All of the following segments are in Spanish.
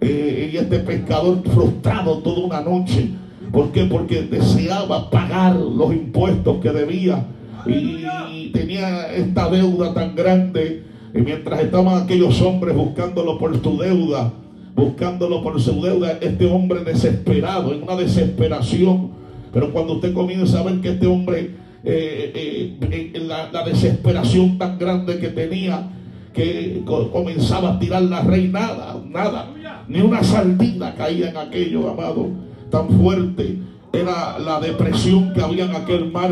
eh, y este pescador frustrado toda una noche. ¿Por qué? Porque deseaba pagar los impuestos que debía y tenía esta deuda tan grande. Y mientras estaban aquellos hombres buscándolo por su deuda, buscándolo por su deuda, este hombre desesperado, en una desesperación. Pero cuando usted comienza a ver que este hombre, eh, eh, la, desesperación tan grande que tenía, que comenzaba a tirar la rey, nada, nada, ni una sardina caía en aquello, amado, tan fuerte. Era la depresión que había en aquel mar,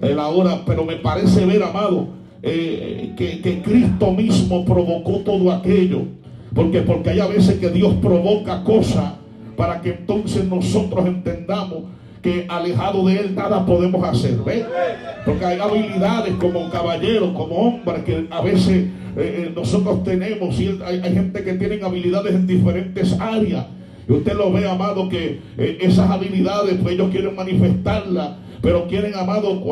en la hora, pero me parece ver, amado, eh, que, que Cristo mismo provocó todo aquello. Porque, porque hay a veces que Dios provoca cosas para que entonces nosotros entendamos que alejado de Él nada podemos hacer. ¿ve? Porque hay habilidades como caballero, como hombre, que a veces eh, eh, nosotros tenemos y hay, gente que tiene habilidades en diferentes áreas. Y usted lo ve, amado, que eh, esas habilidades, pues ellos quieren manifestarlas, pero quieren, amado,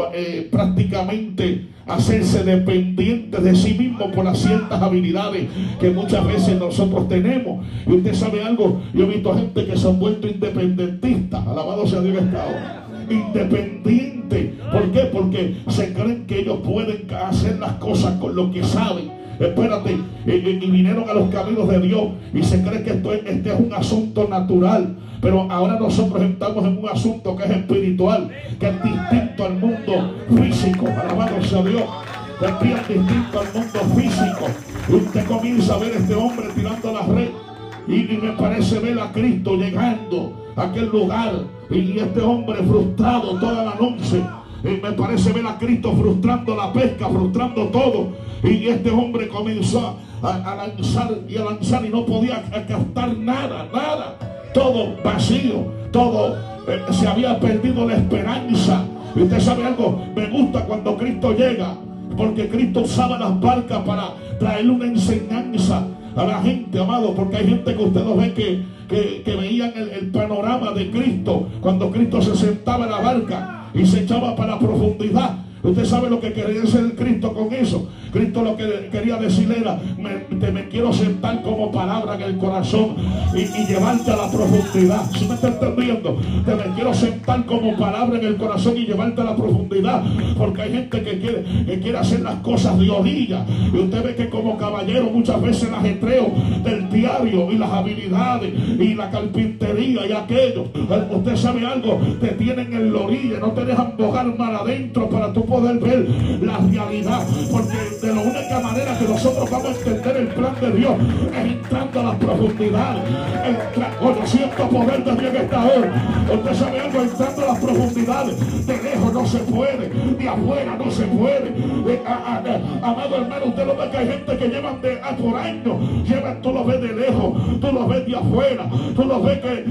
prácticamente hacerse dependientes de sí mismo por las ciertas habilidades que muchas veces nosotros tenemos. Y usted sabe algo, yo he visto gente que se han vuelto independentistas, alabado sea Dios esta Independiente. ¿Por qué? Porque se creen que ellos pueden hacer las cosas con lo que saben. Espérate, y, vinieron a los caminos de Dios y se cree que esto este es un asunto natural. Pero ahora nosotros estamos en un asunto que es espiritual, que es distinto al mundo físico. Alabado sea Dios. Que es distinto al mundo físico. Y usted comienza a ver a este hombre tirando la red. Y, me parece ver a Cristo llegando a aquel lugar. Y este hombre frustrado toda la noche. Y me parece ver a Cristo frustrando la pesca, frustrando todo. Y este hombre comenzó a, lanzar y a lanzar y no podía captar nada, nada todo vacío, todo eh, se había perdido la esperanza. Y usted sabe algo, me gusta cuando Cristo llega, porque Cristo usaba las barcas para traerle una enseñanza a la gente, amado, porque hay gente que usted no ve que, que, veían el, panorama de Cristo cuando Cristo se sentaba en la barca y se echaba para la profundidad. Usted sabe lo que quería hacer Cristo con eso. Cristo lo que quería decir era, te me quiero sentar como palabra en el corazón y, llevarte a la profundidad. ¿Sí me está entendiendo? Te me quiero sentar como palabra en el corazón y llevarte a la profundidad. Porque hay gente que quiere, que quiere hacer las cosas de orilla. Y usted ve que como caballero muchas veces el ajetreo del diario y las habilidades y la carpintería y aquello. Usted sabe algo, te tienen en la orilla, no te dejan bogar mal adentro para tu poder ver la realidad. Porque de la única manera que nosotros vamos a entender el plan de Dios es entrando a las profundidades. Conociendo poder de Dios en esta hora. Usted sabe algo, entrando a las profundidades. De lejos no se puede, de afuera no se puede. amado hermano, usted lo ve que hay gente que llevan de a por años. Llevan, tú lo ves de lejos, tú lo ves de afuera, tú lo ves que,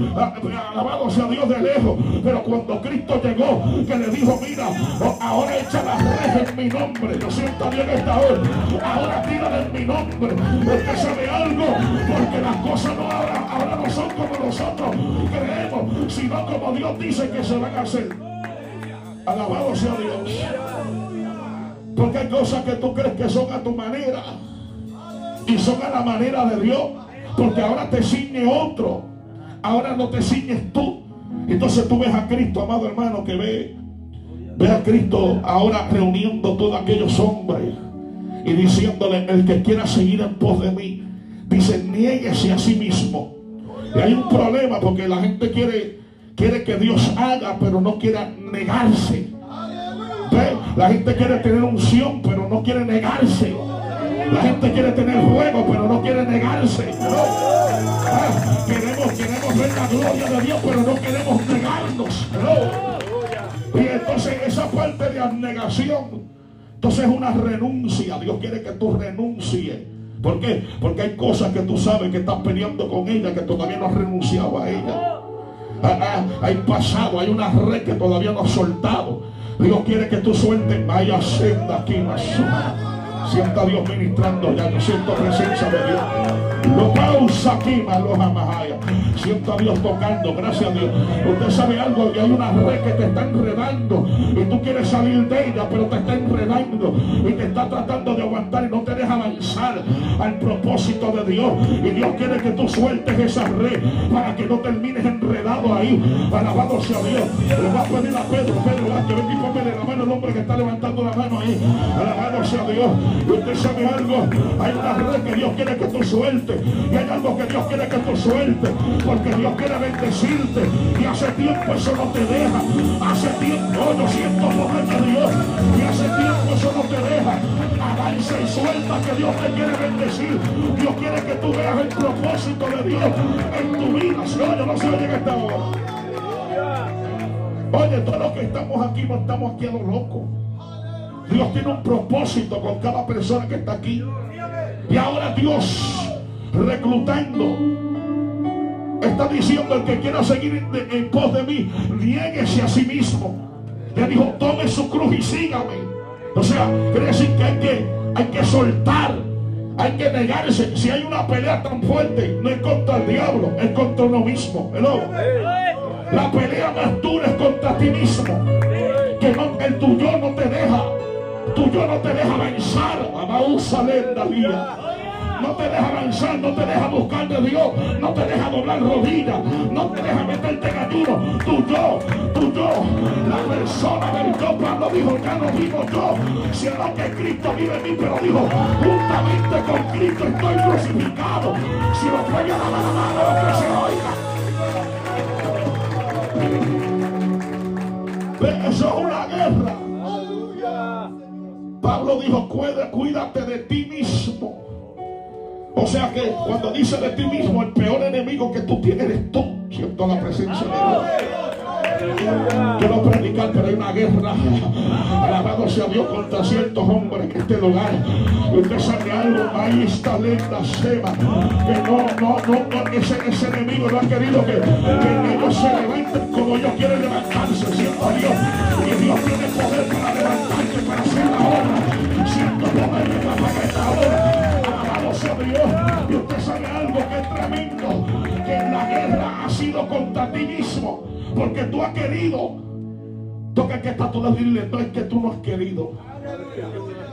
alabado sea Dios de lejos. Pero cuando Cristo llegó, que le dijo, mira, ahora echa las redes en mi nombre. Yo siento bien esta hora. Ahora tira en mi nombre. Usted sabe algo. Porque las cosas no ahora, ahora no son como nosotros creemos, sino como Dios dice que se van a hacer. Alabado sea Dios. Porque hay cosas que tú crees que son a tu manera. Y son a la manera de Dios. Porque ahora te ciñe otro. Ahora no te ciñes tú. Entonces tú ves a Cristo, amado hermano, que ve Ve a Cristo ahora reuniendo todos aquellos hombres y diciéndole, el que quiera seguir en pos de mí, dice, nieguese a sí mismo. Y hay un problema porque la gente quiere, quiere que Dios haga, pero no quiere negarse. ¿Ve? La gente quiere tener unción, pero no quiere negarse. La gente quiere tener fuego, pero no quiere negarse. Queremos, queremos ver la gloria de Dios, pero no queremos negarnos. Y entonces esa parte de abnegación, entonces es una renuncia. Dios quiere que tú renuncies. ¿Por qué? Porque hay cosas que tú sabes que estás peleando con ella, que todavía no has renunciado a ella. Ah, ah, hay pasado, hay una red que todavía no has soltado. Dios quiere que tú sueltes. Vaya senda aquí, más Sienta a Dios ministrando ya. Yo siento presencia de Dios. Lo pausa aquí, los amajaya. Siento a Dios tocando, gracias a Dios. Usted sabe algo, que hay una red que te está enredando y tú quieres salir de ella, pero te está enredando y te está tratando de aguantar y no te deja avanzar al propósito de Dios. Y Dios quiere que tú sueltes esa red para que no termines enredado ahí. Alabado sea Dios. Le va a pedir a Pedro, Pedro, que ven y ponme la mano el hombre que está levantando la mano ahí. Alabado sea Dios. Y usted sabe algo, hay una red que Dios quiere que tú sueltes. Y hay algo que Dios quiere que tú sueltes. Porque Dios quiere bendecirte. Y hace tiempo eso no te deja. Hace tiempo, yo siento poder de Dios. Y hace tiempo eso no te deja. Avanza y suelta que Dios te quiere bendecir. Dios quiere que tú veas el propósito de Dios en tu vida. Si oye, no se oye en esta hora. Oye, todos los que estamos aquí no estamos aquí a lo loco. Dios tiene un propósito con cada persona que está aquí. Y ahora Dios reclutando está diciendo el que quiera seguir en, pos de mí, nieguese a sí mismo. Le dijo, tome su cruz y sígame. O sea, quiere decir que hay que, hay que soltar, hay que negarse. Si hay una pelea tan fuerte, no es contra el diablo, es contra uno mismo. La pelea más dura es contra ti mismo. Que no, el tuyo no te deja. Tuyo no te deja avanzar. la vida no te deja avanzar, no te deja buscar de Dios, no te deja doblar rodillas, no te deja meterte en ayuno. Tu yo, tu yo, la persona del yo, Pablo dijo, ya no vivo yo, sino que Cristo vive en mí, pero dijo, juntamente con Cristo estoy crucificado. Si lo puede dar la mano, que se oiga. Eso es una guerra. Pablo dijo, cuídate de ti mismo. O sea que cuando dice de ti mismo, el peor enemigo que tú tienes eres tú, siento la presencia de Dios. Quiero predicar, pero hay una guerra. Alabado sea Dios contra ciertos hombres en este lugar. Usted sabe algo, ahí está lenta Seba. Que no, no, no, ese, ese enemigo no ha querido que, que ellos se levanten como querido. Toca que está toda dile, no es que tú no has querido.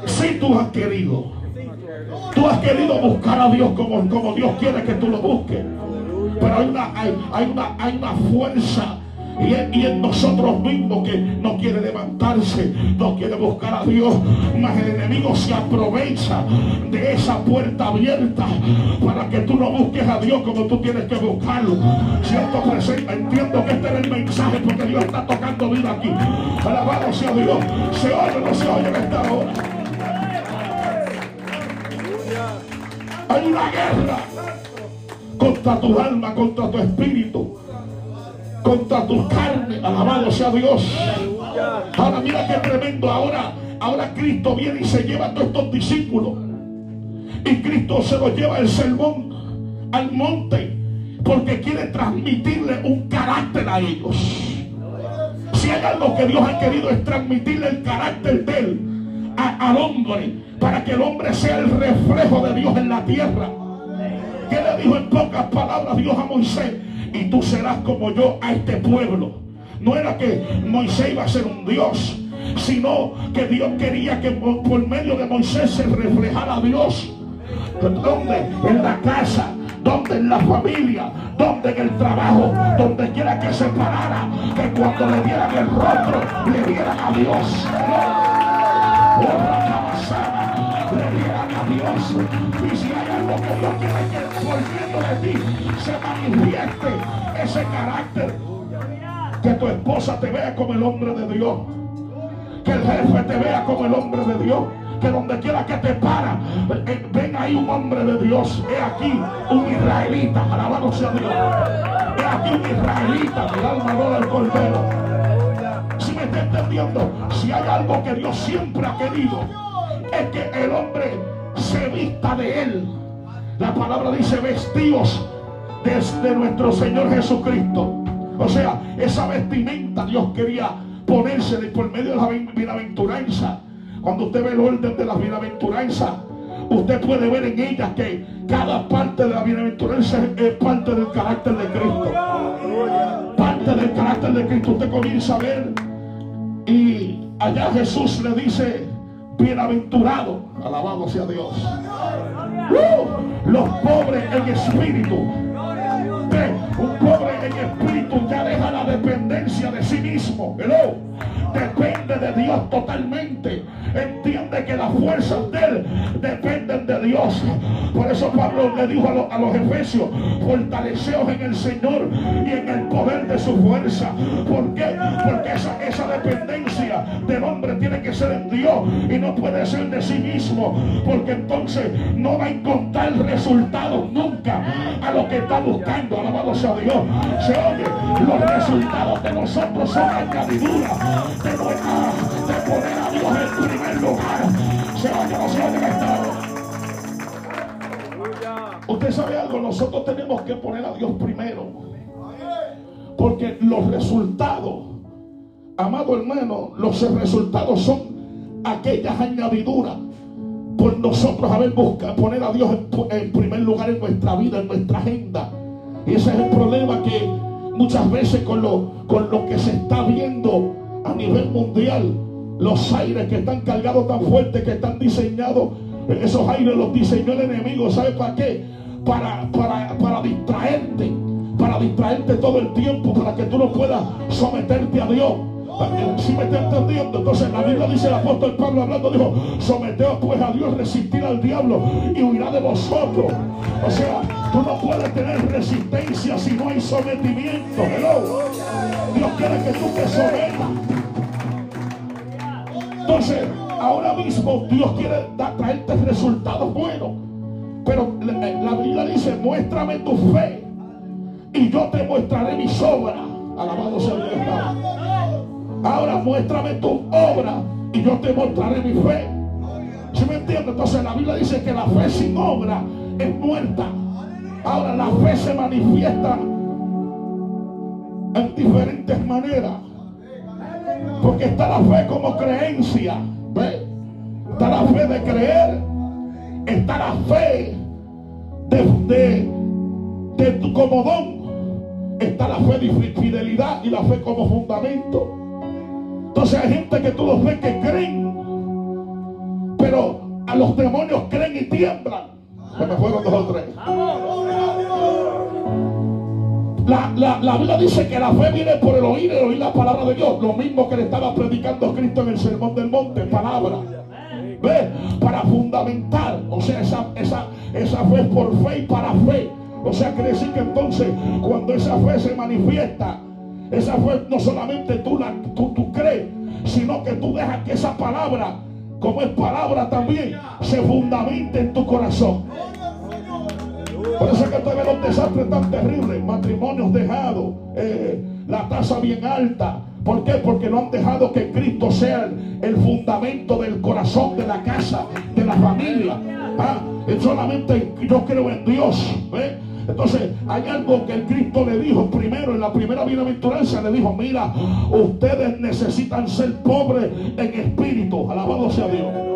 Si tú has querido. Tú has querido buscar a Dios como, como Dios quiere que tú lo busques. Pero hay una, hay una, hay una fuerza y en, nosotros mismos que no quiere levantarse, no quiere buscar a Dios, mas el enemigo se aprovecha de esa puerta abierta para que tú no busques a Dios como tú tienes que buscarlo. Siento presente, entiendo que este es el mensaje porque Dios está tocando vida aquí. Alabado sea Dios. Se oye o no se oye en esta hora. Hay una guerra contra tu alma, contra tu espíritu contra tu carne. Alabado sea Dios. Ahora mira qué tremendo. Ahora, ahora Cristo viene y se lleva a todos estos discípulos. Y Cristo se los lleva el sermón al monte. Porque quiere transmitirle un carácter a ellos. Si hay algo que Dios ha querido es transmitirle el carácter de él al hombre. Para que el hombre sea el reflejo de Dios en la tierra. ¿Qué le dijo en pocas palabras Dios a Moisés? Y tú serás como yo a este pueblo. No era que Moisés iba a ser un Dios, sino que Dios quería que por medio de Moisés se reflejara a Dios. ¿Dónde? En la casa, donde en la familia, donde en el trabajo, donde quiera que se parara, que cuando le dieran el rostro, le dieran a Dios. Dios. Y si hay algo que Dios quiere que volviendo de ti se manifieste ese carácter. Que tu esposa te vea como el hombre de Dios. Que el jefe te vea como el hombre de Dios. Que donde quiera que te para, eh, ven ahí un hombre de Dios. He aquí un israelita. Alabado sea Dios. He aquí un israelita. Mi alma del cordero. Si me está entendiendo, si hay algo que Dios siempre ha querido, es que el hombre se vista de él. La palabra dice vestidos desde nuestro Señor Jesucristo. O sea, esa vestimenta Dios quería ponerse por medio de la bienaventuranza. Cuando usted ve el orden de la bienaventuranza, usted puede ver en ellas que cada parte de la bienaventuranza es parte del carácter de Cristo. Parte del carácter de Cristo. Usted comienza a ver y allá Jesús le dice, bienaventurado, alabado sea Dios. ¡Uh! los pobres en espíritu. Un pobre en espíritu ya deja la dependencia de sí mismo. Hello de Dios totalmente. Entiende que las fuerzas de Él dependen de Dios. Por eso Pablo le dijo a, los efesios, fortaleceos en el Señor y en el poder de su fuerza. ¿Por qué? Porque esa, esa dependencia del hombre tiene que ser en Dios y no puede ser de sí mismo. Porque entonces no va a encontrar resultados nunca a lo que está buscando. Alabado sea Dios. Se oye, los resultados de nosotros son añadiduras de, de Usted sabe algo, nosotros tenemos que poner a Dios primero. Porque los resultados, amado hermano, los resultados son aquellas añadiduras por nosotros haber buscado poner a Dios en, primer lugar en nuestra vida, en nuestra agenda. Y ese es el problema que muchas veces con lo, con lo que se está viendo a nivel mundial. Los aires que están cargados tan fuertes, que están diseñados, esos aires los diseñó el enemigo. ¿Sabe para qué? Para, para, para distraerte, para distraerte todo el tiempo, para que tú no puedas someterte a Dios. Si me está entendiendo, entonces la Biblia dice el apóstol Pablo hablando, dijo, someteos pues a Dios, resistir al diablo y huirá de vosotros. O sea, tú no puedes tener resistencia si no hay sometimiento. Dios quiere que tú te sometas. Entonces, ahora mismo Dios quiere traerte resultados buenos. Pero la Biblia dice, muéstrame tu fe y yo te mostraré mis obras. Alabado sea Dios. Ahora muéstrame tu obra y yo te mostraré mi fe. ¿Sí me entiendes? Entonces la Biblia dice que la fe sin obra es muerta. Ahora la fe se manifiesta en diferentes maneras. Porque está la fe como creencia. ¿Ve? Está la fe de creer. Está la fe de, de, tu como don. Está la fe de fidelidad y la fe como fundamento. Entonces hay gente que tú los ves que creen. Pero a los demonios creen y tiemblan. Se me fueron dos o tres. La, la, Biblia dice que la fe viene por el oír, el oír la palabra de Dios. Lo mismo que le estaba predicando Cristo en el sermón del monte, palabra. ¿Ve? Para fundamentar. O sea, esa, esa, esa fe por fe y para fe. O sea, quiere decir que entonces cuando esa fe se manifiesta, esa fe no solamente tú, la, tú, tú crees, sino que tú dejas que esa palabra, como es palabra también, se fundamente en tu corazón. Por eso es que ve los desastres tan terribles, matrimonios dejados, eh, la tasa bien alta. ¿Por qué? Porque no han dejado que Cristo sea el, fundamento del corazón, de la casa, de la familia. ¿Ah? Solamente yo creo en Dios. Entonces hay algo que Cristo le dijo primero en la primera bienaventuranza. Le dijo, mira, ustedes necesitan ser pobres en espíritu. Alabado sea Dios.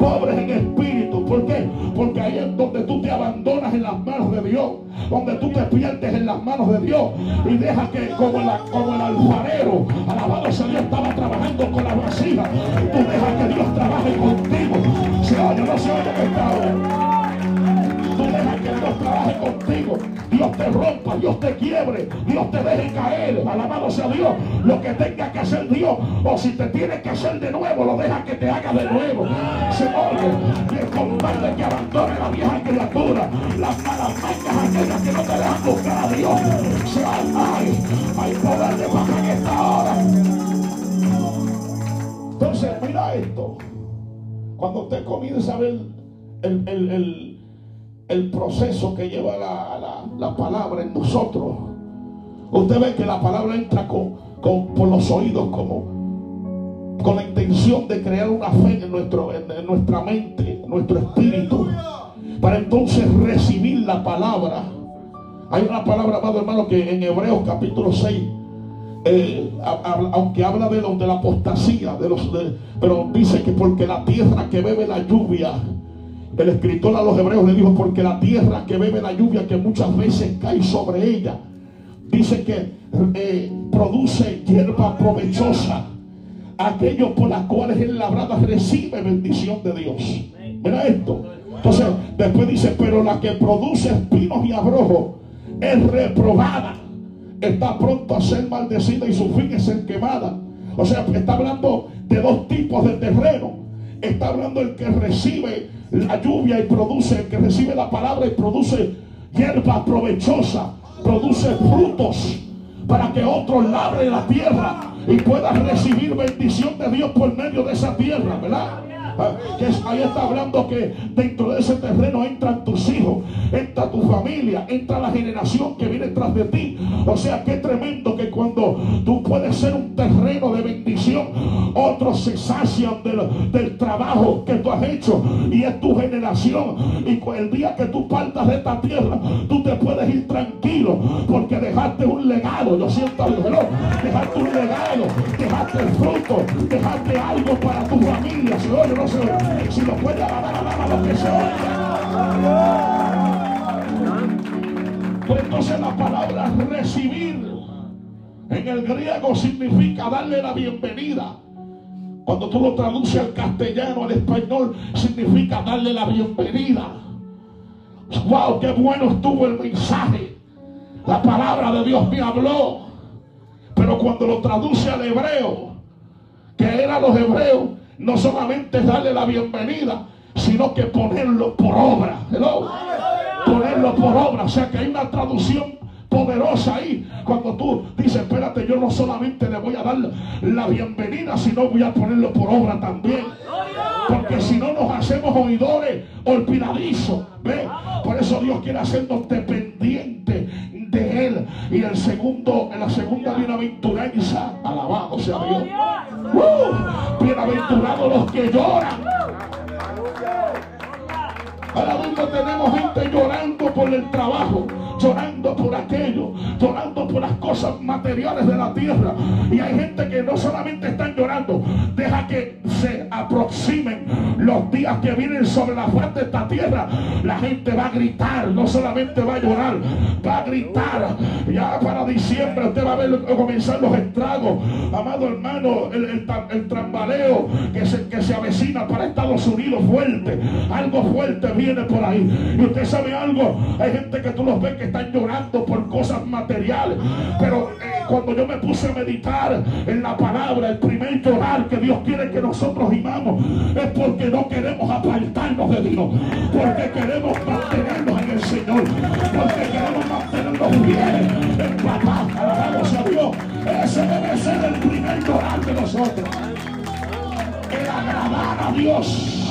Pobres en espíritu ¿Por qué? Porque ahí es donde tú te abandonas en las manos de Dios. Donde tú te pierdes en las manos de Dios. Y dejas que como, como el alfarero, alabado sea Dios, estaba trabajando con la vasija. Tú dejas que Dios trabaje contigo. Se oye, no se oye pecado que Dios trabaje contigo. Dios te rompa, Dios te quiebre, Dios te deje caer. Alabado sea Dios. Lo que tenga que hacer Dios, o si te tiene que hacer de nuevo, lo deja que te haga de nuevo. Se oye, y de que abandone la vieja criatura, las malas mañas aquellas que no te dejan buscar a Dios. Se ay, hay poder de baja en esta hora. Entonces, mira esto. Cuando usted comienza a ver el, el, el el proceso que lleva la, palabra en nosotros. Usted ve que la palabra entra con, por los oídos como con la intención de crear una fe en, nuestro, en, nuestra mente, en nuestro espíritu, para entonces recibir la palabra. Hay una palabra, amado hermano, que en Hebreos capítulo 6, eh, aunque habla de, los, de la apostasía, de los, pero dice que porque la tierra que bebe la lluvia el escritor a los hebreos le dijo, porque la tierra que bebe la lluvia que muchas veces cae sobre ella, dice que eh, produce hierba provechosa. Aquello por las cuales es labrada recibe bendición de Dios. Mira esto. Entonces, después dice, pero la que produce espinos y abrojos es reprobada. Está pronto a ser maldecida y su fin es ser quemada. O sea, está hablando de dos tipos de terreno. Está hablando el que recibe la lluvia y produce, que recibe la palabra y produce hierba provechosa, produce frutos para que otros labren la tierra y puedan recibir bendición de Dios por medio de esa tierra, ¿verdad? Ah, que ahí está hablando que dentro de ese terreno entran tus hijos, entra tu familia, entra la generación que viene tras de ti. O sea, qué tremendo que cuando tú puedes ser un terreno de bendición, otros se sacian del, del trabajo que tú has hecho y es tu generación. Y el día que tú partas de esta tierra, tú te puedes ir tranquilo porque dejaste un legado. Yo siento algo, dejaste un legado, dejaste el fruto, dejaste algo para tu familia. No si lo puede alabar, alaba lo que se Pero entonces la palabra recibir en el griego significa darle la bienvenida. Cuando tú lo traduces al castellano, al español, significa darle la bienvenida. Wow, qué bueno estuvo el mensaje. La palabra de Dios me habló. Pero cuando lo traduce al hebreo, que eran los hebreos, no solamente darle la bienvenida, sino que ponerlo por obra. Ponerlo por obra. O sea que hay una traducción poderosa ahí. Cuando tú dices, espérate, yo no solamente le voy a dar la bienvenida, sino voy a ponerlo por obra también. Porque si no nos hacemos oidores olvidadizos. Por eso Dios quiere hacernos dependientes de Él. Y el segundo, en la segunda bienaventuranza, alabado sea Dios. Uh, bienaventurados los que lloran. Mismo tenemos gente llorando por el trabajo llorando por aquello, llorando por las cosas materiales de la tierra. Y hay gente que no solamente están llorando, deja que se aproximen los días que vienen sobre la faz de esta tierra. La gente va a gritar, no solamente va a llorar, va a gritar. Ya para diciembre usted va a ver comenzar los estragos. Amado hermano, el, el, trambaleo que se, que se avecina para Estados Unidos fuerte. Algo fuerte viene por ahí. Y usted sabe algo, hay gente que tú los ves que están llorando por cosas materiales. Pero eh, cuando yo me puse a meditar en la palabra, el primer llorar que Dios quiere que nosotros vivamos es porque no queremos apartarnos de Dios. Porque queremos mantenernos en el Señor. Porque queremos mantenernos bien en papá. Alabamos a Dios. Ese debe ser el primer llorar de nosotros. El agradar a Dios.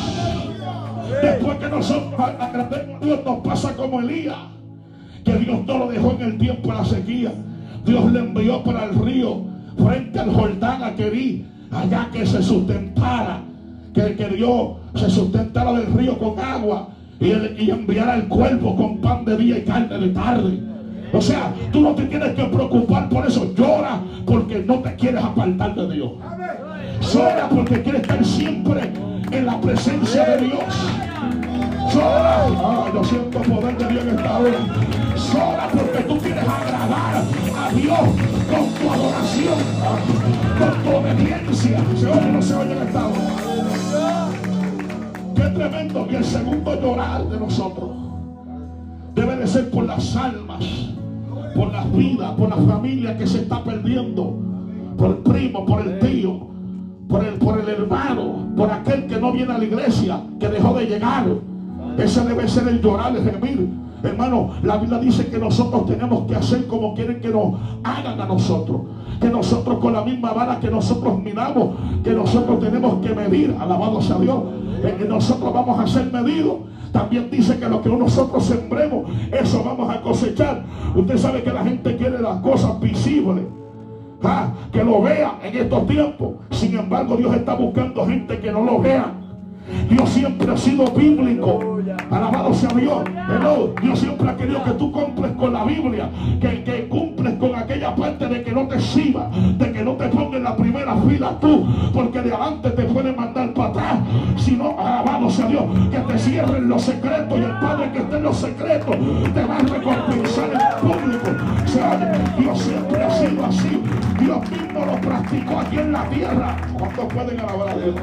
Después que nosotros agrademos a Dios, nos pasa como Elías que Dios no lo dejó en el tiempo de la sequía. Dios le envió para el río, frente al Jordán a Querí, allá que se sustentara, que, que Dios se sustentara del río con agua y, y enviara el cuerpo con pan de día y carne de tarde. O sea, tú no te tienes que preocupar por eso. Llora porque no te quieres apartar de Dios. Llora porque quieres estar siempre en la presencia de Dios. Llora. Ah, yo siento poder de Dios en esta hora. Llora porque tú quieres agradar a Dios con tu adoración, con tu obediencia. ¿Se oye o no se oye en esta hora? Qué tremendo. Y el segundo llorar de nosotros debe de ser por las almas, por las vidas, por la familia que se está perdiendo, por el primo, por el tío, por el, por el hermano, por aquel que no viene a la iglesia, que dejó de llegar ese debe ser el llorar, el gemir. Hermano, la Biblia dice que nosotros tenemos que hacer como quieren que nos hagan a nosotros. Que nosotros con la misma vara que nosotros miramos, que nosotros tenemos que medir, alabado sea Dios, que nosotros vamos a ser medidos. También dice que lo que nosotros sembremos, eso vamos a cosechar. Usted sabe que la gente quiere las cosas visibles. Ah, que lo vea en estos tiempos. Sin embargo, Dios está buscando gente que no lo vea Dios siempre ha sido bíblico. Alabado sea Dios. Dios siempre ha querido que tú cumples con la Biblia. Que, que cumples con aquella parte de que no te sirva. De que no te ponga en la primera fila tú. Porque de adelante te pueden mandar para atrás. Si no, alabado sea Dios. Que te tierra en los secretos y el Padre que está en los secretos te va a recompensar en público. Dios siempre ha sido así. Dios mismo lo practicó aquí en la tierra. ¿Cuántos pueden alabar a Dios?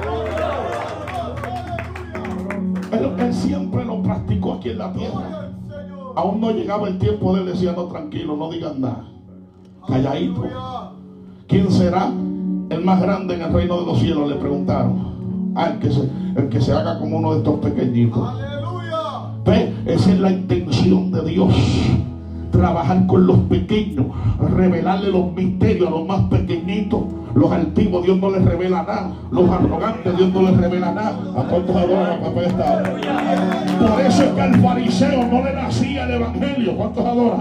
Él, siempre aquí en la tierra. Aún no llegaba el tiempo de él decía, no, tranquilo, no digan nada. Calladito. ¿Quién será el más grande en el reino de los cielos? Le preguntaron. Ah, el que se, el que se haga como uno de estos pequeñitos. ¿Ve? Esa es la intención de Dios trabajar con los pequeños, revelarle los misterios a los más pequeñitos. Los altivos Dios no les revela nada. Los arrogantes Dios no les revela nada. ¿A cuántos adoran a papá esta? Por eso es que al fariseo no le nacía el evangelio. ¿Cuántos adoran?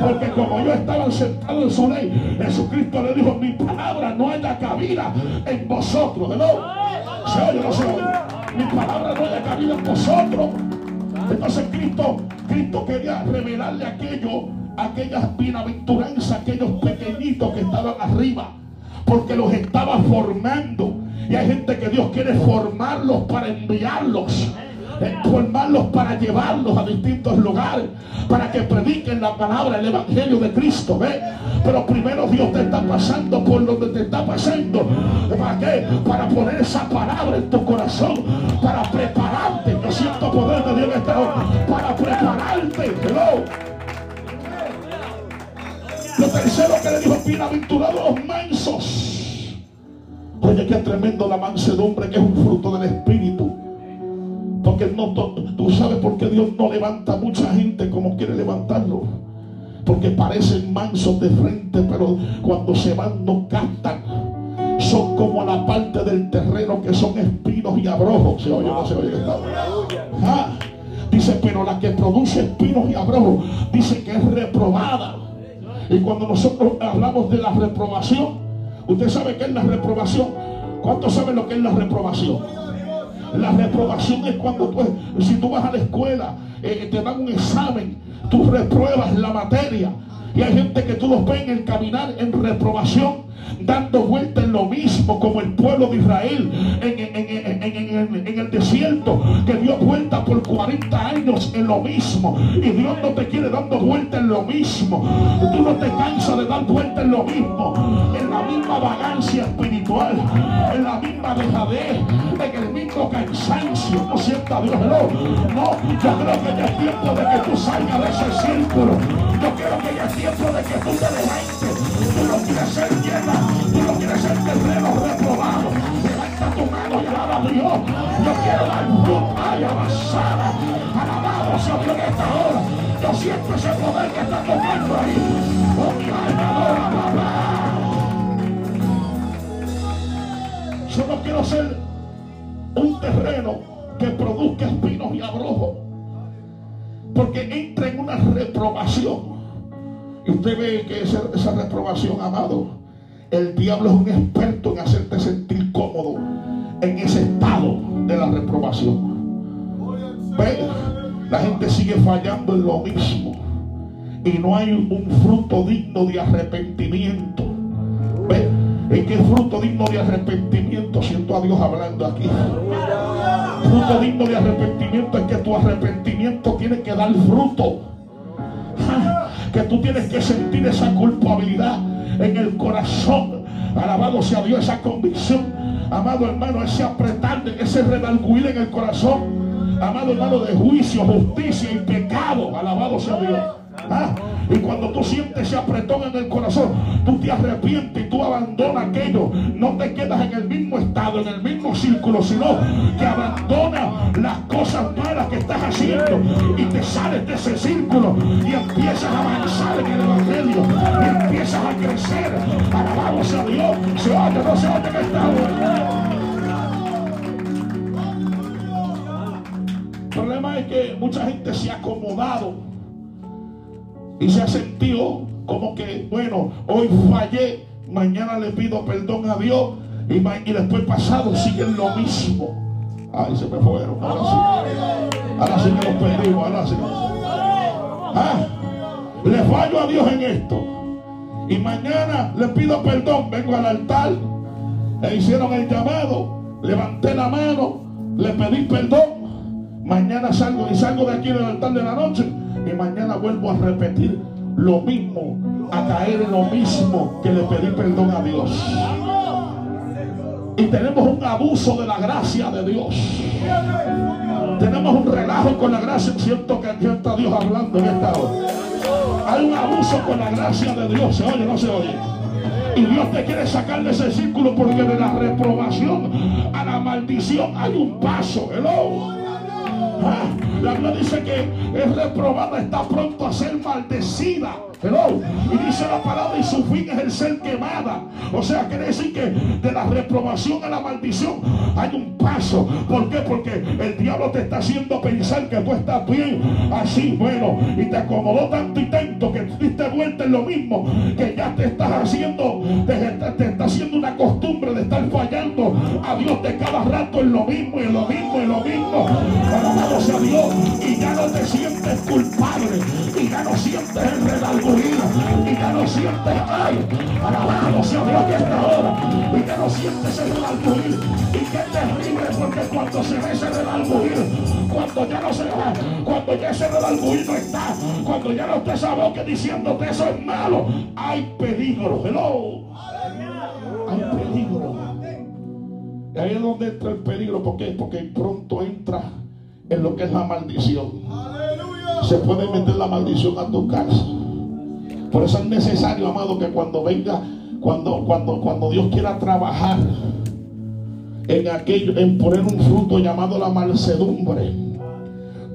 Porque como yo estaba sentado en su ley, Jesucristo le dijo, mi palabra no haya cabida en vosotros. ¿Se oye no se oye? Mi palabra no haya cabida en vosotros. Entonces Cristo, Cristo quería revelarle aquello, aquellas bienaventuranzas, aquellos pequeñitos que estaban arriba, porque los estaba formando. Y hay gente que Dios quiere formarlos para enviarlos formarlos para llevarlos a distintos lugares, para que prediquen la palabra, el evangelio de Cristo. ¿ve? Pero primero Dios te está pasando por donde te está pasando. ¿Para qué? Para poner esa palabra en tu corazón, para prepararte. Yo siento poder de Dios en esta hora, Lo tercero que le dijo, bienaventurados los mansos. Oye, qué tremendo la mansedumbre que es un fruto del Espíritu. Porque no, tú sabes por qué Dios no levanta mucha gente como quiere levantarlo. Porque parecen mansos de frente, pero cuando se van no cantan. Son como la parte del terreno que son espinos y abrojos. ¿Se oye no se oye? Ah, dice, pero la que produce espinos y abrojos, dice que es reprobada. Y cuando nosotros hablamos de la reprobación, usted sabe qué es la reprobación. ¿Cuántos saben lo que es la reprobación? La reprobación es cuando tú, si tú vas a la escuela, eh, te dan un examen, tú repruebas la materia. Y hay gente que tú los ves en caminar en reprobación dando vuelta en lo mismo como el pueblo de Israel en, el desierto que dio vuelta por 40 años en lo mismo y Dios no te quiere dando vuelta en lo mismo. Tú no te cansas de dar vuelta en lo mismo en la misma vagancia espiritual en la misma dejadez en el mismo cansancio. No sienta Dios no, no yo creo que ya es tiempo de que tú salgas de ese círculo. Yo creo que ya es tiempo de que tú te levantes tú no quieres ser tierra Tú no quieres ser terreno reprobado. Levanta tu mano y alaba a Dios. Yo quiero dar fruta y avanzada. Alabado sea Dios en esta hora. Yo siento ese poder que está tocando ahí. Oh, mi alma papá. Yo no quiero ser un terreno que produzca espinos y abrojos. Porque entra en una reprobación. Y usted ve que esa, esa reprobación, amado, el diablo es un experto en hacerte sentir cómodo en ese estado de la reprobación. La gente sigue fallando en lo mismo y no hay un fruto digno de arrepentimiento. ¿Ve? ¿En qué fruto digno de arrepentimiento? Siento a Dios hablando aquí. Fruto digno de arrepentimiento es que tu arrepentimiento tiene que dar fruto. Que tú tienes que sentir esa culpabilidad en el corazón. Alabado sea Dios esa convicción. Amado hermano, ese apretar, ese redalguir en el corazón. Amado hermano, de juicio, justicia y pecado. Alabado sea Dios. ¿Ah? Y cuando tú sientes ese apretón en el corazón, tú te arrepientes y tú abandonas aquello. No te quedas en el mismo estado, en el mismo círculo, sino que abandonas las cosas malas que estás haciendo y te sales de ese círculo y empiezas a avanzar en el Evangelio y empiezas a crecer. Alabado sea Dios. Se oye, no se oye que está El problema es que mucha gente se ha acomodado y se ha sentido como que, bueno, hoy fallé, mañana le pido perdón a Dios y, y después pasado siguen lo mismo. Ay, se me fueron. Ahora sí. Ahora sí los perdimos. Ahora. Ah, le fallo a Dios en esto. Y mañana le pido perdón. Vengo al altar. E hicieron el llamado. Levanté la mano. Le pedí perdón. Mañana salgo y salgo de aquí del altar de la noche y mañana vuelvo a repetir lo mismo, a caer en lo mismo que le pedí perdón a Dios. Y tenemos un abuso de la gracia de Dios. Tenemos un relajo con la gracia. Siento que aquí está Dios hablando en esta hora. Hay un abuso con la gracia de Dios. ¿Se oye no se oye? Y Dios te quiere sacar de ese círculo porque de la reprobación a la maldición hay un paso. Hello. Ah, la Biblia dice que es reprobada, está pronto a ser maldecida. Y dice la palabra y su fin es el ser quemada. O sea, quiere decir que de la reprobación a la maldición hay un paso. ¿Por qué? Porque el diablo te está haciendo pensar que tú estás bien así, bueno, y te acomodó tanto y tanto que diste vuelta en lo mismo, que ya te estás haciendo, te, está haciendo una costumbre de estar fallando a Dios de cada rato en lo mismo, y en lo mismo, en lo mismo. Alabado sea Dios. Y ya no te sientes culpable, y ya no sientes el y ya no sientes, ay, alabado sea Dios que esta y ya no sientes el redarguir, y qué terrible, porque cuando se ve ese redarguir, cuando ya no se va, cuando ya ese redarguir no está, cuando ya no te sabe que diciéndote eso es malo, hay peligro, hello, hay peligro. Y ahí es donde entra el peligro, porque, porque pronto entra en lo que es la maldición. Se puede meter la maldición a tu casa. Por eso es necesario, amado, que cuando venga, cuando, cuando, cuando Dios quiera trabajar en aquello, en poner un fruto llamado la malsedumbre,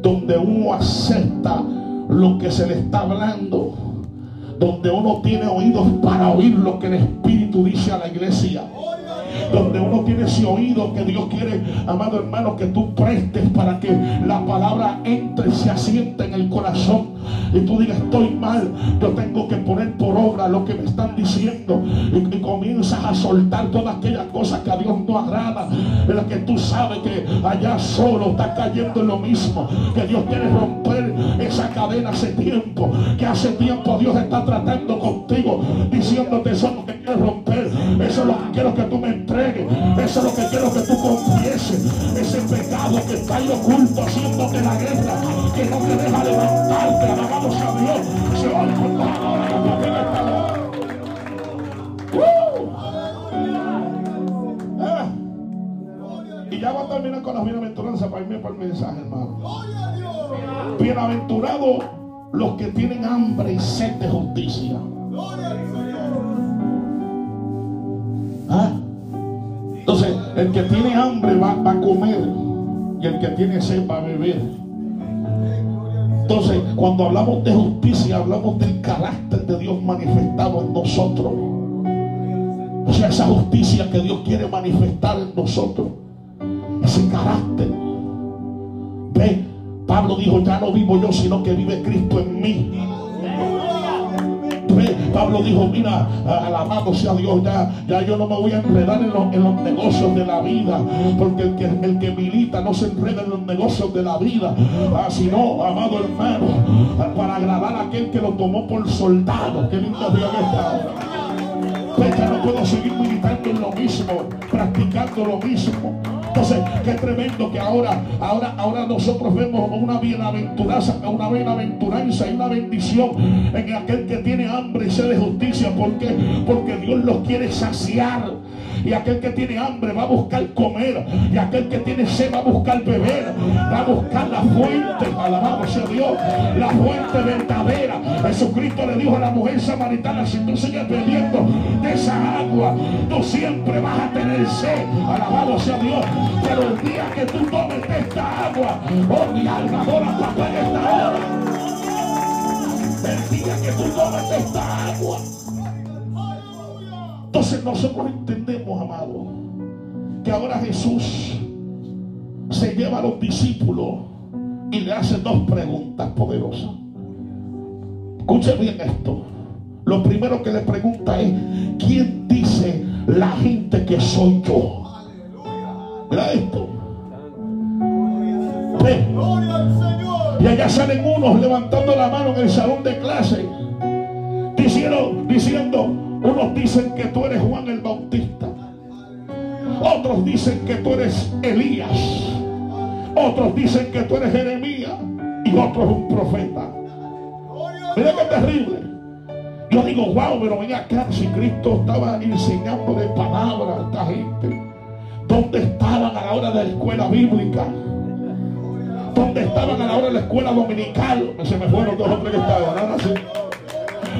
donde uno acepta lo que se le está hablando, donde uno tiene oídos para oír lo que el Espíritu dice a la iglesia donde uno tiene ese oído que Dios quiere, amado hermano, que tú prestes para que la palabra entre y se asiente en el corazón. Y tú digas, estoy mal, yo tengo que poner por obra lo que me están diciendo. Y, comienzas a soltar todas aquellas cosas que a Dios no agrada. En las que tú sabes que allá solo está cayendo en lo mismo. Que Dios quiere romper esa cadena hace tiempo. Que hace tiempo Dios está tratando contigo, diciéndote eso es lo que quiere romper. Eso es lo que quiero que tú me eso es lo que quiero que tú confieses. Ese pecado que está ahí oculto haciéndote la guerra, que no te deja levantarte. Alabado sea Dios. Se oye con la uh. Y ya va a terminar con las bienaventuranzas para irme para el mensaje, hermano. Bienaventurados los que tienen hambre y sed de justicia. ¿Ah? Entonces, el que tiene hambre va, a comer y el que tiene sed va a beber. Entonces, cuando hablamos de justicia, hablamos del carácter de Dios manifestado en nosotros. O sea, esa justicia que Dios quiere manifestar en nosotros. Ese carácter. Ve, Pablo dijo, ya no vivo yo, sino que vive Cristo en mí. Pablo dijo, mira, alabado sea Dios, ya, ya yo no me voy a enredar en los, en los negocios de la vida, porque el que, el que milita no se enreda en los negocios de la vida, ah, sino, amado hermano, para agradar a aquel que lo tomó por soldado. Qué lindo Dios está. No puedo seguir militando en lo mismo, practicando lo mismo. Entonces, qué tremendo que ahora, ahora, ahora nosotros vemos una bienaventuranza, una bienaventuranza y una bendición en aquel que tiene hambre y sed de justicia. ¿Por qué? Porque Dios los quiere saciar. Y aquel que tiene hambre va a buscar comer. Y aquel que tiene sed va a buscar beber. Va a buscar la fuente. Alabado sea Dios. La fuente verdadera. Jesucristo le dijo a la mujer samaritana, si tú sigues bebiendo de esa agua, tú siempre vas a tener sed. Alabado sea Dios. Pero el día que tú tomes de esta agua, oh mi alma, adora papá en esta hora. El día que tú tomes de esta agua. Entonces nosotros entendemos, amado, que ahora Jesús se lleva a los discípulos y le hace dos preguntas poderosas. Escuche bien esto. Lo primero que le pregunta es, ¿quién dice la gente que soy yo? Mira esto. Y allá salen unos levantando la mano en el salón de clase, diciendo, diciendo unos dicen que tú eres Juan el Bautista. Otros dicen que tú eres Elías. Otros dicen que tú eres Jeremías y otros un profeta. Mira qué terrible. Yo digo, wow, pero venga acá, si Cristo estaba enseñándole palabras a esta gente. ¿Dónde estaban a la hora de la escuela bíblica? ¿Dónde estaban a la hora de la escuela dominical? Se me fueron dos hombres que estaban, así.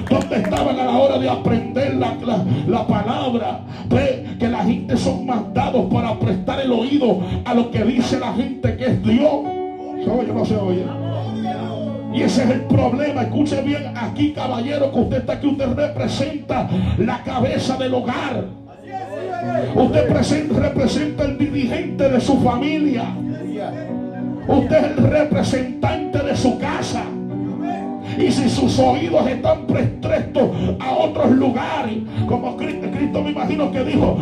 ¿Dónde estaban a la hora de aprender la, palabra? Ve que la gente son mandados para prestar el oído a lo que dice la gente que es Dios. ¿Se oye no se oye? Y ese es el problema. Escuche bien aquí, caballero, que usted está aquí. Usted representa la cabeza del hogar. Usted representa el dirigente de su familia. Usted es el representante de su casa. Y si sus oídos están prestos a otros lugares, como Cristo, me imagino que dijo,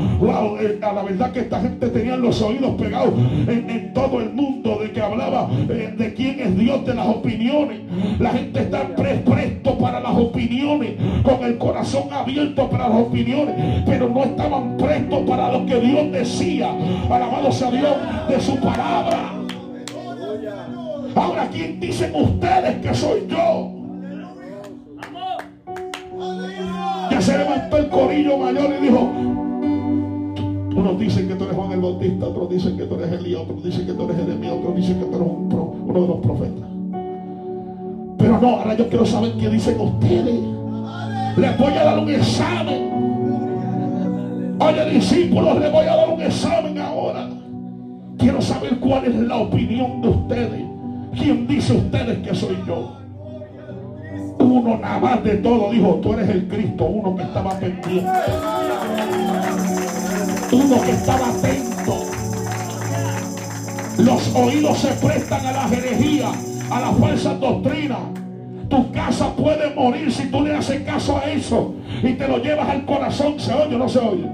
eh, a la verdad que esta gente tenía los oídos pegados en, todo el mundo, de que hablaba eh, de quién es Dios, de las opiniones. La gente está presto para las opiniones, con el corazón abierto para las opiniones, pero no estaban prestos para lo que Dios decía. Alabado sea Dios de su palabra. Ahora, ¿quién dicen ustedes que soy yo? Se levantó el corillo mayor y dijo, unos dicen que tú eres Juan el Bautista, otros dicen que tú eres Elías, otros dicen que tú eres Jeremías, otros dicen que tú eres uno de los profetas. Pero no, ahora yo quiero saber qué dicen ustedes. Les voy a dar un examen. Oye, discípulos, les voy a dar un examen ahora. Quiero saber cuál es la opinión de ustedes. ¿Quién dice ustedes que soy yo? Uno nada más de todo dijo, tú eres el Cristo, uno que estaba pendiente. Uno que estaba atento. Los oídos se prestan a la herejía, a la falsa doctrina. Tu casa puede morir si tú le haces caso a eso y te lo llevas al corazón. ¿Se oye o no se oye?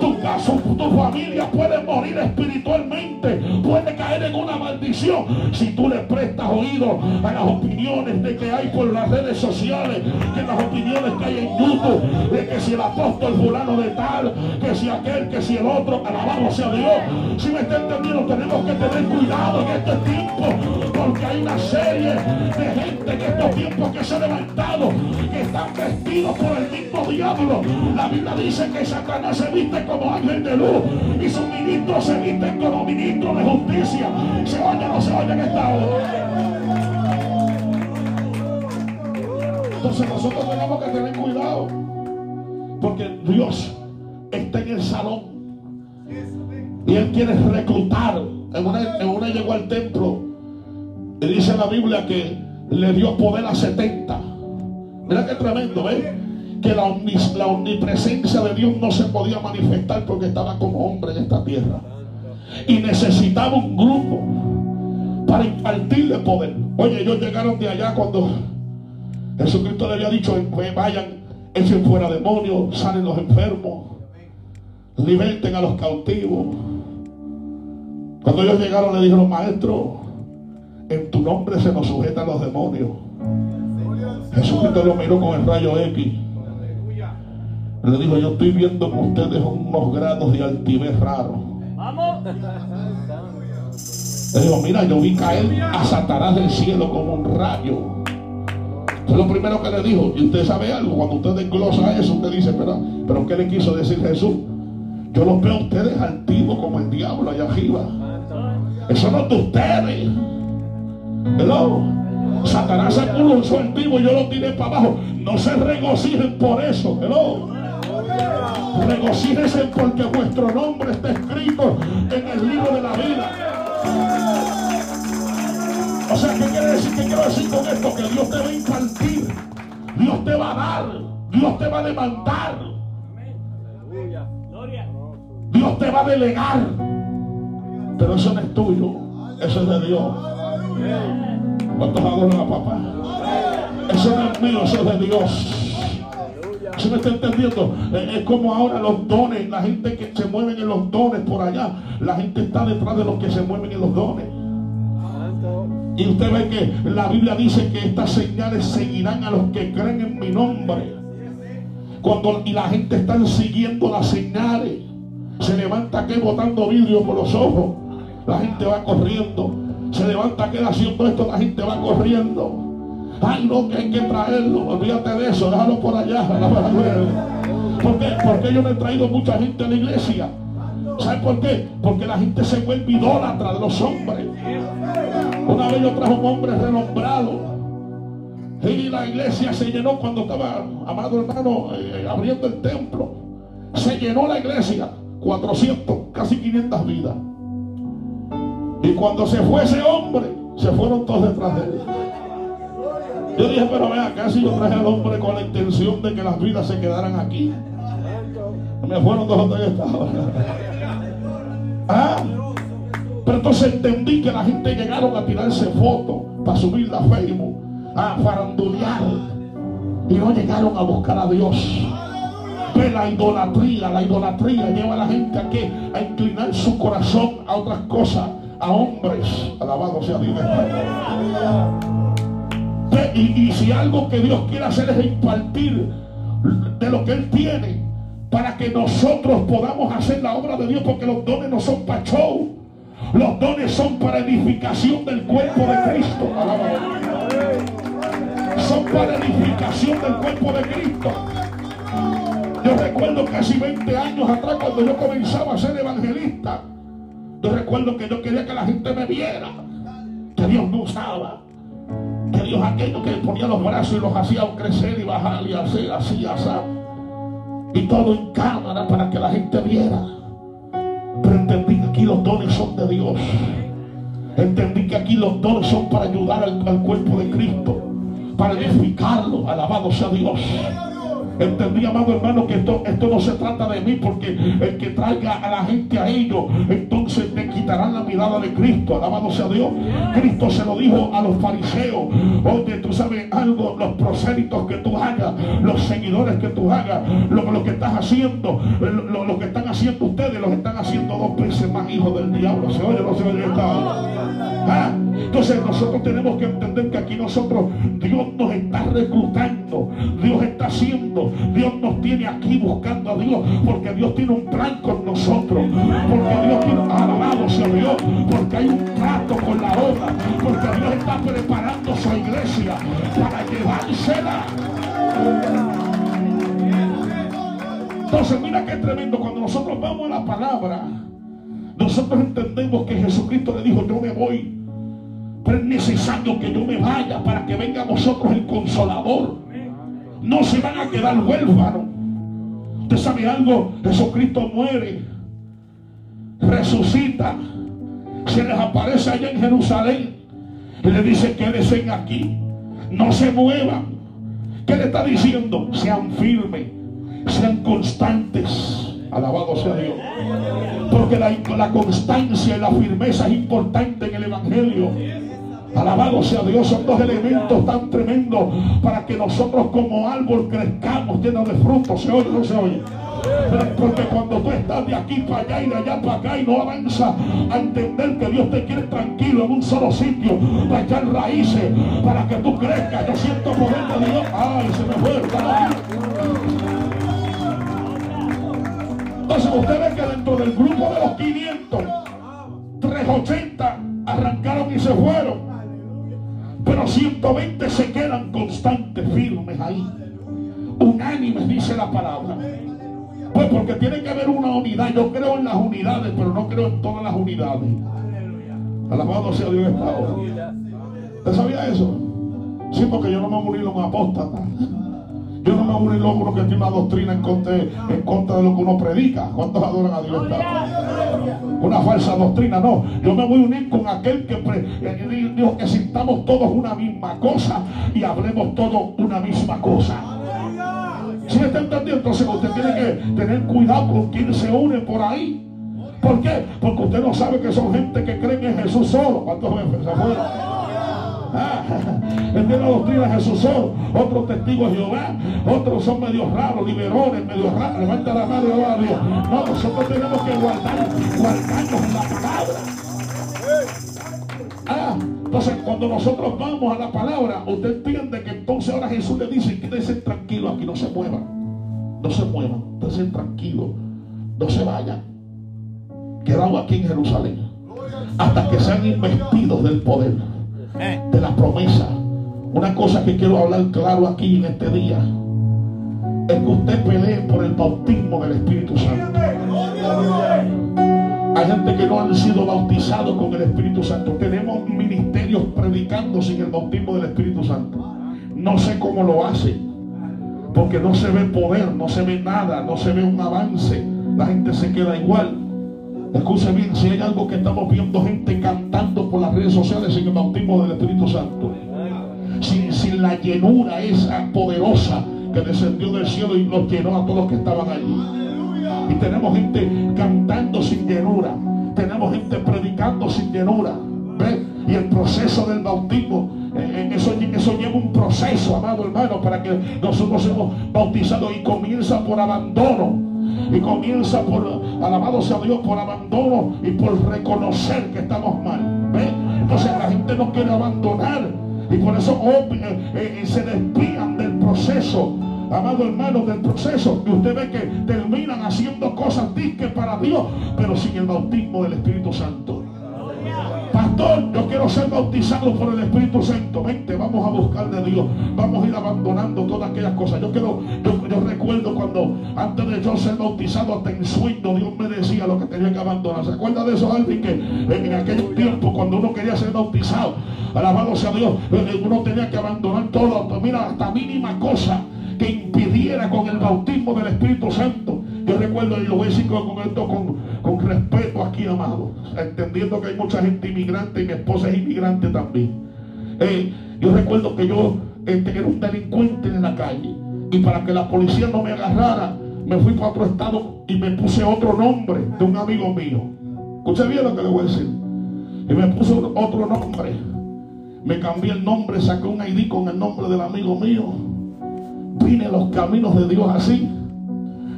Tu casa, tu familia puede morir espiritualmente, puede caer en una maldición si tú le prestas oído a las opiniones de que hay por las redes sociales, que las opiniones que hay en YouTube, de que si el apóstol fulano de tal, que si aquel, que si el otro, alabado sea Dios. Si me está entendiendo, tenemos que tener cuidado en este tiempo, porque hay una serie de gente en estos tiempos que se ha levantado, que están vestidos por el mismo diablo. La Biblia dice que Satanás se viste como ángel de luz y sus ministros se visten como ministros de justicia. Se oye no se oye en esta Entonces nosotros tenemos que tener cuidado porque Dios está en el salón y Él quiere reclutar. En una, llegó al templo y dice la Biblia que le dio poder a 70. Mira qué tremendo, ¿ves? Que la, omnipresencia de Dios no se podía manifestar porque estaba como hombre en esta tierra. Y necesitaba un grupo para impartirle poder. Oye, ellos llegaron de allá cuando Jesucristo le había dicho, vayan, echen fuera demonios, salen los enfermos, liberten a los cautivos. Cuando ellos llegaron le dijeron, maestro, en tu nombre se nos sujetan los demonios. Jesucristo lo miró con el rayo X le dijo, yo estoy viendo con ustedes unos grados de altivez raros. Vamos. Le dijo, mira, yo vi caer a Satanás del cielo como un rayo. Es lo primero que le dijo. Y usted sabe algo, cuando usted desglosa eso, usted dice, pero, pero ¿qué le quiso decir Jesús? Yo los veo a ustedes altivos como el diablo allá arriba. Eso no es de ustedes. Hello. Satanás sacó un vivo y yo lo tiré para abajo. No se regocijen por eso. Hello. Regocíjense porque vuestro nombre está escrito en el libro de la vida. O sea, ¿qué quiere decir? ¿Qué quiero decir con esto? Que Dios te va a impartir. Dios te va a dar. Dios te va a demandar. Dios te va a delegar. Pero eso no es tuyo. Eso es de Dios. ¿Cuántos adoran a papá? Eso no es mío, eso es de Dios. ¿Se me está entendiendo? Eh, es como ahora los dones, la gente que se mueve en los dones por allá, la gente está detrás de los que se mueven en los dones. Y usted ve que la Biblia dice que estas señales seguirán a los que creen en mi nombre. Cuando y la gente está siguiendo las señales, se levanta aquí botando vidrio por los ojos. la gente va corriendo. Se levanta, queda haciendo esto, la gente va corriendo. Ay, que hay que traerlo. Olvídate de eso, déjalo por allá. ¿Por qué? Porque yo no he traído mucha gente a la iglesia. ¿Sabe por qué? Porque la gente se vuelve idólatra de los hombres. Una vez yo trajo un hombre renombrado. Y la iglesia se llenó cuando estaba, amado hermano, eh, abriendo el templo. Se llenó la iglesia. 400, casi 500 vidas. Y cuando se fue ese hombre, se fueron todos detrás de él. Yo dije, pero vea, casi yo traje al hombre con la intención de que las vidas se quedaran aquí. Me fueron dos o tres Ah, pero entonces entendí que la gente llegaron a tirarse fotos para subir la Facebook, a farandulear. Y no llegaron a buscar a Dios. Ve la idolatría, la idolatría lleva a la gente a que a inclinar su corazón a otras cosas, a hombres. Alabado sea Dios. Y, si algo que Dios quiere hacer es impartir de lo que Él tiene, para que nosotros podamos hacer la obra de Dios, porque los dones no son para show, los dones son para edificación del cuerpo de Cristo. Son para edificación del cuerpo de Cristo. Yo recuerdo casi 20 años atrás cuando yo comenzaba a ser evangelista. Yo recuerdo que yo quería que la gente me viera. Que Dios me usaba. Que Dios aquello que ponía los brazos y los hacía crecer y bajar y hacer así, así y todo en cámara para que la gente viera. Pero entendí que aquí los dones son de Dios. Entendí que aquí los dones son para ayudar al, al cuerpo de Cristo, para edificarlo. Alabado sea Dios. Entendí, amado hermano, que esto, esto no se trata de mí, porque el que traiga a la gente a ellos, entonces te quitarán la mirada de Cristo. Alabado sea Dios. Cristo se lo dijo a los fariseos. Oye, tú sabes algo, los prosélitos que tú hagas, los seguidores que tú hagas, lo, lo que estás haciendo, lo, lo, que están haciendo ustedes, lo que están haciendo dos veces más hijos del diablo. ¿Se oye no se oye? ¿Ah? Entonces nosotros tenemos que entender que aquí nosotros, Dios nos está reclutando, Dios está haciendo, Dios nos tiene aquí buscando a Dios, porque Dios tiene un plan con nosotros, porque Dios tiene, alabado sea Dios, porque hay un trato con la obra, porque Dios está preparando su iglesia para llevársela. Entonces mira qué tremendo, cuando nosotros vamos a la palabra, nosotros entendemos que Jesucristo le dijo, yo me voy pero es necesario que yo me vaya para que venga a vosotros el consolador. No se van a quedar huérfanos. Usted sabe algo, Jesucristo muere, resucita, se les aparece allá en Jerusalén y le dice quédense aquí, no se muevan. ¿Qué le está diciendo? Sean firmes, sean constantes. Alabado sea Dios. Porque la constancia y la firmeza es importante en el Evangelio. Alabado sea Dios, son dos elementos tan tremendos para que nosotros como árbol crezcamos llenos de frutos. ¿Se oye o no se oye? Porque cuando tú estás de aquí para allá y de allá para acá y no avanza a entender que Dios te quiere tranquilo en un solo sitio para echar raíces, para que tú crezcas. Yo siento poder de Dios. Ay, se me fue. Entonces usted ve que dentro del grupo de los 500, 380 arrancaron y se fueron. Pero 120 se quedan constantes, firmes ahí. Unánimes, dice la palabra. Pues porque tiene que haber una unidad. Yo creo en las unidades, pero no creo en todas las unidades. Alabado sea Dios esta hora. ¿Usted sabía eso? Sí, porque yo no me voy a un apóstata. Yo no me voy a unir uno que tiene una doctrina en contra, en contra de lo que uno predica. ¿Cuántos adoran a Dios? Una falsa doctrina, no. Yo me voy a unir con aquel que eh, dijo que sintamos todos una misma cosa y hablemos todos una misma cosa. ¿Sí me está entendiendo? Entonces usted tiene que tener cuidado con quien se une por ahí. ¿Por qué? Porque usted no sabe que son gente que creen en Jesús solo. ¿Cuántos se fueron? Tiene la doctrina de Jesús solo, otros testigos de Jehová, otros son medios raros, liberones, medios raros, levanta la mano a Dios. No, nosotros tenemos que guardar, guardarnos la palabra. Ah, entonces cuando nosotros vamos a la palabra, usted entiende que entonces ahora Jesús le dice, quédese tranquilo aquí, no se muevan. No se muevan, quédese tranquilo, no se vayan. Quedamos aquí en Jerusalén. hasta que sean investidos del poder, de la promesa. Una cosa que quiero hablar claro aquí en este día es que usted pelee por el bautismo del Espíritu Santo. Hay gente que no han sido bautizados con el Espíritu Santo. Tenemos ministerios predicando sin el bautismo del Espíritu Santo. No sé cómo lo hacen. Porque no se ve poder, no se ve nada, no se ve un avance. La gente se queda igual. Escuche bien, si hay algo que estamos viendo gente cantando por las redes sociales sin el bautismo del Espíritu Santo. Sin, sin la llenura esa poderosa que descendió del cielo y los llenó a todos los que estaban allí. Y tenemos gente cantando sin llenura. Tenemos gente predicando sin llenura. ¿Ve? Y el proceso del bautismo, eh, eso, eso lleva un proceso, amado hermano, para que nosotros seamos bautizados y comienza por abandono. Y comienza por, alabado sea Dios, por abandono y por reconocer que estamos mal. Entonces la gente no quiere abandonar. Y por eso oh, eh, se desvían del proceso amado hermano, del proceso. Y usted ve que terminan haciendo cosas disques para Dios, pero sin el bautismo del Espíritu Santo. Yo quiero ser bautizado por el Espíritu Santo. Vente, vamos a buscar de Dios. Vamos a ir abandonando todas aquellas cosas. Yo quiero, yo, recuerdo cuando antes de yo ser bautizado hasta en sueño, Dios me decía lo que tenía que abandonar. ¿Se acuerda de eso, alguien que en aquel tiempo cuando uno quería ser bautizado, alabado sea Dios, eh, uno tenía que abandonar todo, mira, hasta mínima cosa que impidiera con el bautismo del Espíritu Santo. Yo recuerdo, y lo voy a decir con esto con, respeto aquí, amado, entendiendo que hay mucha gente inmigrante y mi esposa es inmigrante también. Eh, yo recuerdo que yo este, era un delincuente en la calle y para que la policía no me agarrara, me fui para otro estado y me puse otro nombre de un amigo mío. ¿Usted bien lo que le voy a decir? Y me puse otro nombre. Me cambié el nombre, saqué un ID con el nombre del amigo mío vine los caminos de Dios así.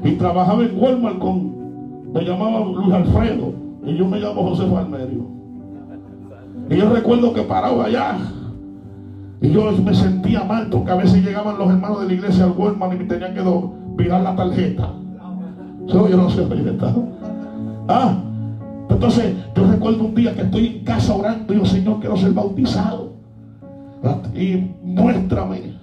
Y trabajaba en Walmart con, me llamaba Luis Alfredo, y yo me llamo José Palmerio. Y yo recuerdo que paraba allá. Y yo me sentía mal porque a veces llegaban los hermanos de la iglesia al Walmart y me tenían que virar la tarjeta. Yo, yo no sé Ah, entonces yo recuerdo un día que estoy en casa orando y yo, Señor, quiero ser bautizado. Y muéstrame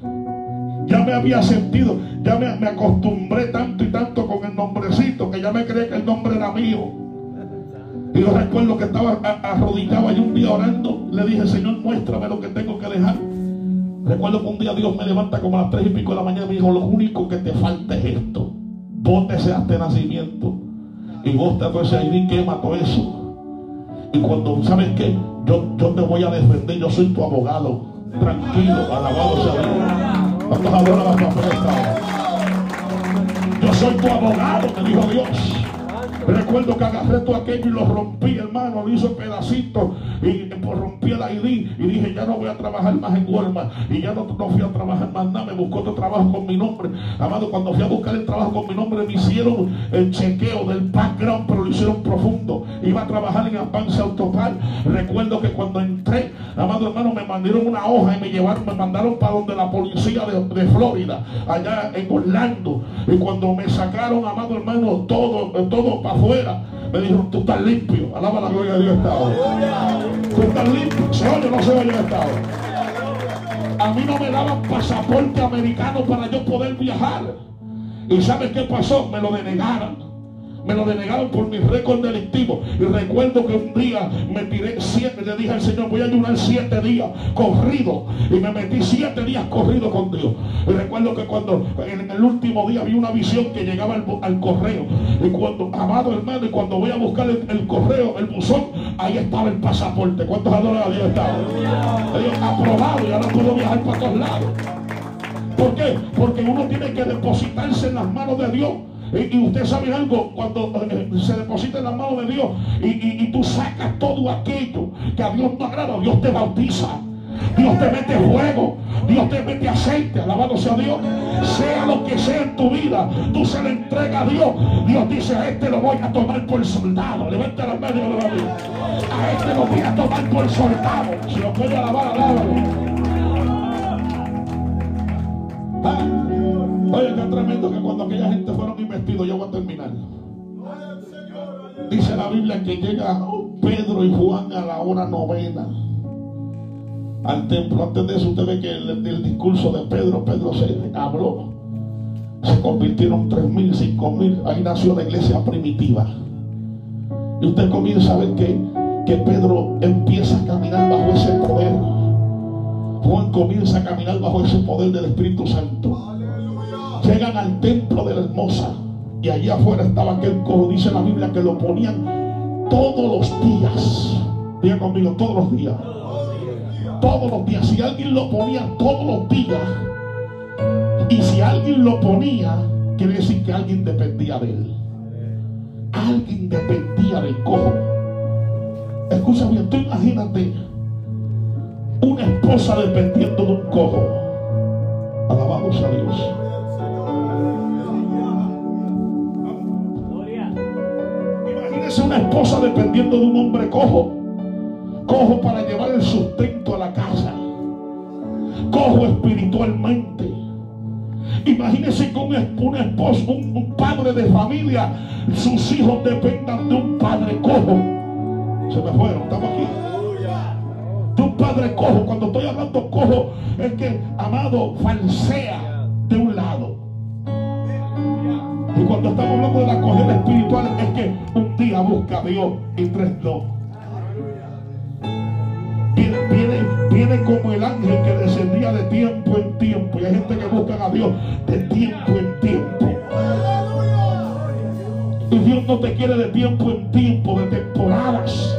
ya me había sentido, ya me, acostumbré tanto y tanto con el nombrecito que ya me creí que el nombre era mío. Y yo recuerdo que estaba arrodillado y un día orando, le dije, Señor, muéstrame lo que tengo que dejar. Recuerdo que un día Dios me levanta como a las tres y pico de la mañana y me dijo, lo único que te falta es esto. Bótese hasta nacimiento. Y bótate todo ese ID, quema todo eso. Y cuando, ¿sabes qué? Yo, yo te voy a defender, yo soy tu abogado. Tranquilo, alabado sea Dios. Yo soy tu abogado, me dijo Dios. Recuerdo que agarré todo aquello y lo rompí, hermano, lo hizo pedacitos y pues, rompí el ID y dije, ya no voy a trabajar más en Walmart y ya no, fui a trabajar más nada, me buscó otro trabajo con mi nombre. Amado, cuando fui a buscar el trabajo con mi nombre me hicieron el chequeo del background, pero lo hicieron profundo. Iba a trabajar en Avance Autopar. Recuerdo que cuando entré, amado hermano, me mandaron una hoja y me llevaron, me mandaron para donde la policía de, de Florida, allá en Orlando. Y cuando me sacaron, amado hermano, todo, todo para afuera. Me dijeron, tú estás limpio. Alaba la gloria de Dios Estado. Tú estás limpio. ¿Se no se oye Estado? A mí no me daban pasaporte americano para yo poder viajar. ¿Y sabes qué pasó? Me lo denegaron. Me lo denegaron por mi récord delictivo. Y recuerdo que un día me tiré siete, le dije al Señor, voy a ayunar siete días corrido. Y me metí siete días corrido con Dios. Y recuerdo que cuando en el último día vi una visión que llegaba al, correo. Y cuando, amado hermano, y cuando voy a buscar el, correo, el buzón, ahí estaba el pasaporte. ¿Cuántos adoran a Dios estaba? Dios aprobado y ahora puedo viajar para todos lados. ¿Por qué? Porque uno tiene que depositarse en las manos de Dios y, usted sabe algo, cuando eh, se deposita en la mano de Dios y, tú sacas todo aquello que a Dios no agrada, Dios te bautiza. Dios te mete fuego, Dios te mete aceite, alabado sea Dios. Sea lo que sea en tu vida, tú se le entrega a Dios. Dios dice, a este lo voy a tomar por soldado. Levanta la mano de A este lo voy a tomar por soldado. Si lo puede alabar, alábalo. ¿Ah? Oye, qué tremendo que cuando aquella gente fueron investidos, yo voy a terminar. Dice la Biblia que llega, Pedro y Juan a la hora novena al templo. Antes de eso usted ve que el, discurso de Pedro, Pedro se habló. Se convirtieron tres mil, cinco mil. Ahí nació la iglesia primitiva. Y usted comienza a ver que, que Pedro empieza a caminar bajo ese poder. Juan comienza a caminar bajo ese poder del Espíritu Santo. Llegan al templo de la hermosa. Y allí afuera estaba aquel cojo. Dice la Biblia que lo ponían todos los días. Diga conmigo, todos los días todos los días. Si alguien lo ponía todos los días, y si alguien lo ponía, quiere decir que alguien dependía de él. Alguien dependía del cojo. Escúchame, tú imagínate una esposa dependiendo de un cojo. Alabamos a Dios. Imagínese una esposa dependiendo de un hombre cojo cojo para llevar el sustento a la casa, cojo espiritualmente. Imagínese con un esposo, un, padre de familia, sus hijos dependan de un padre cojo. Se me fueron, estamos aquí. De un padre cojo. Cuando estoy hablando cojo, es que, amado, falsea de un lado. Y cuando estamos hablando de la cogida espiritual, es que un día busca a Dios y tres no. Viene, viene, como el ángel que descendía de tiempo en tiempo. Y hay gente que busca a Dios de tiempo en tiempo. Y Dios no te quiere de tiempo en tiempo, de temporadas.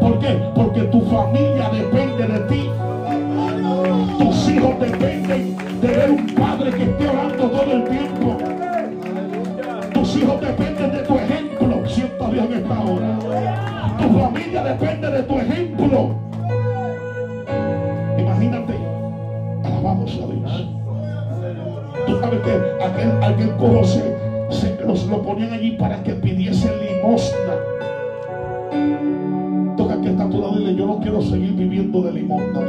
¿Por qué? Porque tu familia depende de ti. Tus hijos dependen de ver un padre que esté orando todo el tiempo. Tus hijos dependen de tu ejemplo. Siento a Dios en esta hora. Tu familia depende de tu ejemplo. Tú sabes que aquel, aquel se, los, lo ponían allí para que pidiese limosna. Toca que está a tu lado dile, yo no quiero seguir viviendo de limosna.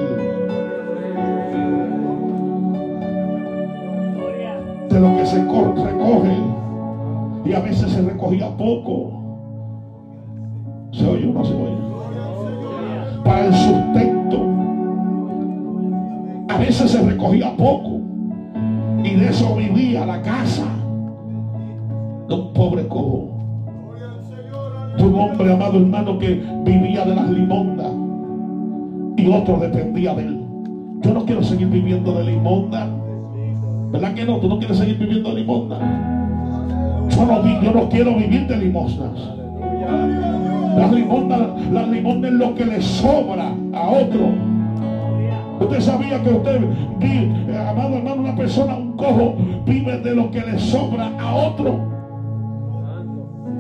De lo que se recoge y a veces se recogía poco. ¿Se oye o no se oye? Para el sustento. A veces se recogía poco. Y de eso vivía la casa de un pobre cojo. De un hombre, amado hermano, que vivía de las limondas. Y otro dependía de él. Yo no quiero seguir viviendo de limonda. ¿Verdad que no? Tú no quieres seguir viviendo de limonda. Yo no, quiero vivir de limosnas. Las limondas, las es lo que le sobra a otro. Usted sabía que usted, eh, amado hermano, una persona, un cojo, vive de lo que le sobra a otro.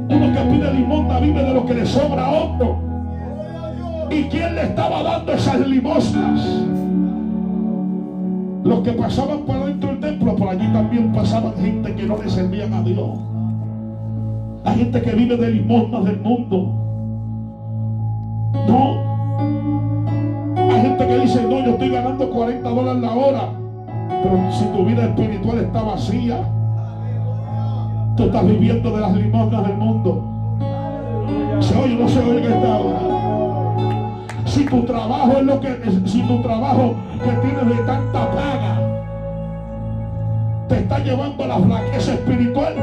Uno que pide limonda vive de lo que le sobra a otro. ¿Y quién le estaba dando esas limosnas? Los que pasaban por dentro del templo, por allí también pasaban gente que no le servían a Dios. Gente que vive de limosnas del mundo. No, hay gente que dice, no, yo estoy ganando 40 dólares la hora. Pero si tu vida espiritual está vacía, tú estás viviendo de las limosnas del mundo. ¿Se oye no se oye que está ahora? Si tu trabajo es lo que, si tu trabajo que tienes de tanta paga te está llevando a la flaqueza espiritual,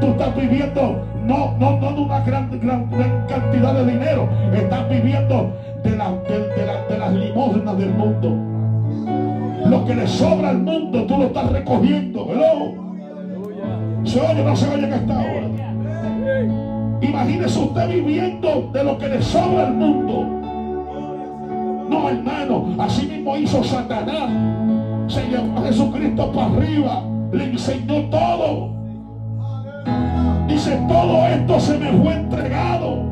tú estás viviendo no, no, no de una gran, gran, gran cantidad de dinero, estás viviendo de, las limosnas del mundo. Lo que le sobra al mundo, tú lo estás recogiendo. ¿Se oye no se oye que está ahora? Imagínese usted viviendo de lo que le sobra al mundo. No, hermano, así mismo hizo Satanás. Se llevó a Jesucristo para arriba. Le enseñó todo. Dice, todo esto se me fue entregado.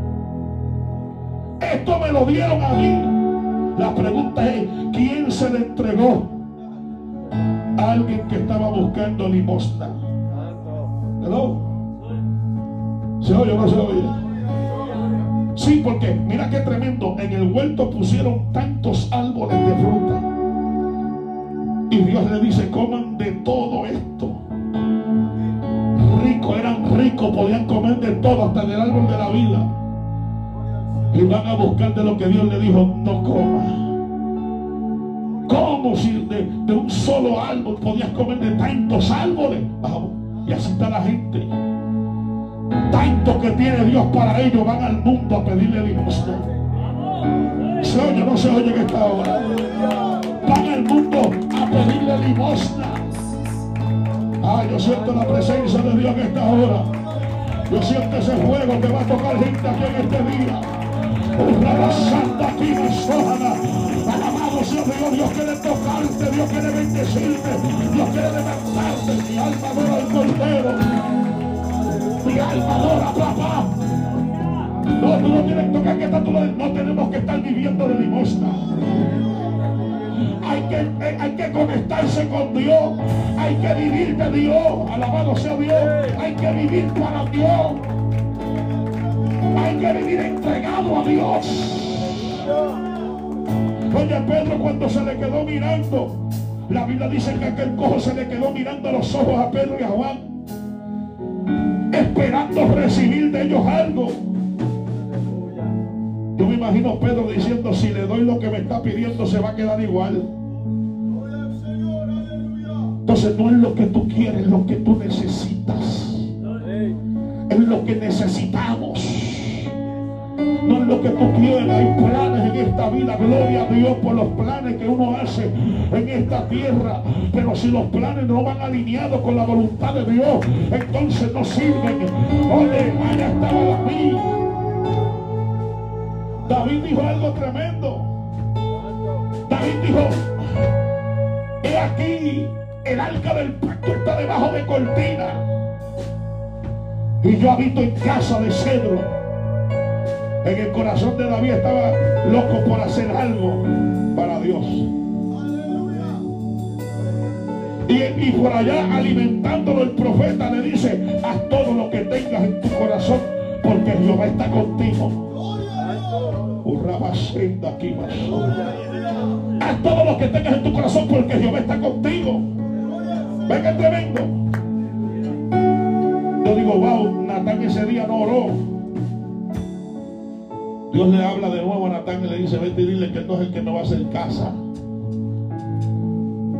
Esto me lo dieron a mí. La pregunta es, ¿quién se le entregó? Alguien que estaba buscando limosna. ¿Hello? ¿Se oye o no se oye? Sí, porque mira qué tremendo. En el huerto pusieron tantos árboles de fruta. Y Dios le dice, coman de todo esto. Eran ricos, podían comer de todo, hasta del árbol de la vida. y van a buscar de lo que Dios le dijo, no coma. ¿Cómo si de, un solo árbol podías comer de tantos árboles? y así está la gente. Tanto que tiene Dios para ellos van al mundo a pedirle limosna. Se oye, no se oye que está ahora. Van al mundo a pedirle limosna. Ay, yo siento la presencia de Dios en esta hora. Yo siento ese fuego que va a tocar gente aquí en este día. Una santa aquí Alabado sea Dios, Dios quiere tocarte, Dios quiere bendecirte, Dios quiere levantarte. Mi alma adora al Cordero. Mi alma adora, papá. No, tú no tienes que tocar que no tenemos que estar viviendo de limosna. Hay que, hay que conectarse con Dios. Hay que vivir de Dios. Alabado sea Dios. Hay que vivir para Dios. Hay que vivir entregado a Dios. Oye, Pedro cuando se le quedó mirando, la Biblia dice que aquel cojo se le quedó mirando a los ojos a Pedro y a Juan, esperando recibir de ellos algo. Yo me imagino Pedro diciendo, si le doy lo que me está pidiendo, se va a quedar igual. Entonces no es lo que tú quieres, es lo que tú necesitas. Es lo que necesitamos. No es lo que tú quieres. Hay planes en esta vida. Gloria a Dios por los planes que uno hace en esta tierra. Pero si los planes no van alineados con la voluntad de Dios, entonces no sirven. Oye, allá estaba David. David dijo algo tremendo. David dijo, he aquí el arca del pacto está debajo de cortina. Y yo habito en casa de cedro. En el corazón de David estaba loco por hacer algo para Dios. Y, y, por allá alimentándolo el profeta le dice, haz todo lo que tengas en tu corazón, porque Jehová está contigo. Haz todo lo que tengas en tu corazón, porque Jehová está contigo. Venga tremendo. Yo digo, wow, Natán ese día no oró. Dios le habla de nuevo a Natán y le dice, vete y dile que no es el que me va a hacer casa.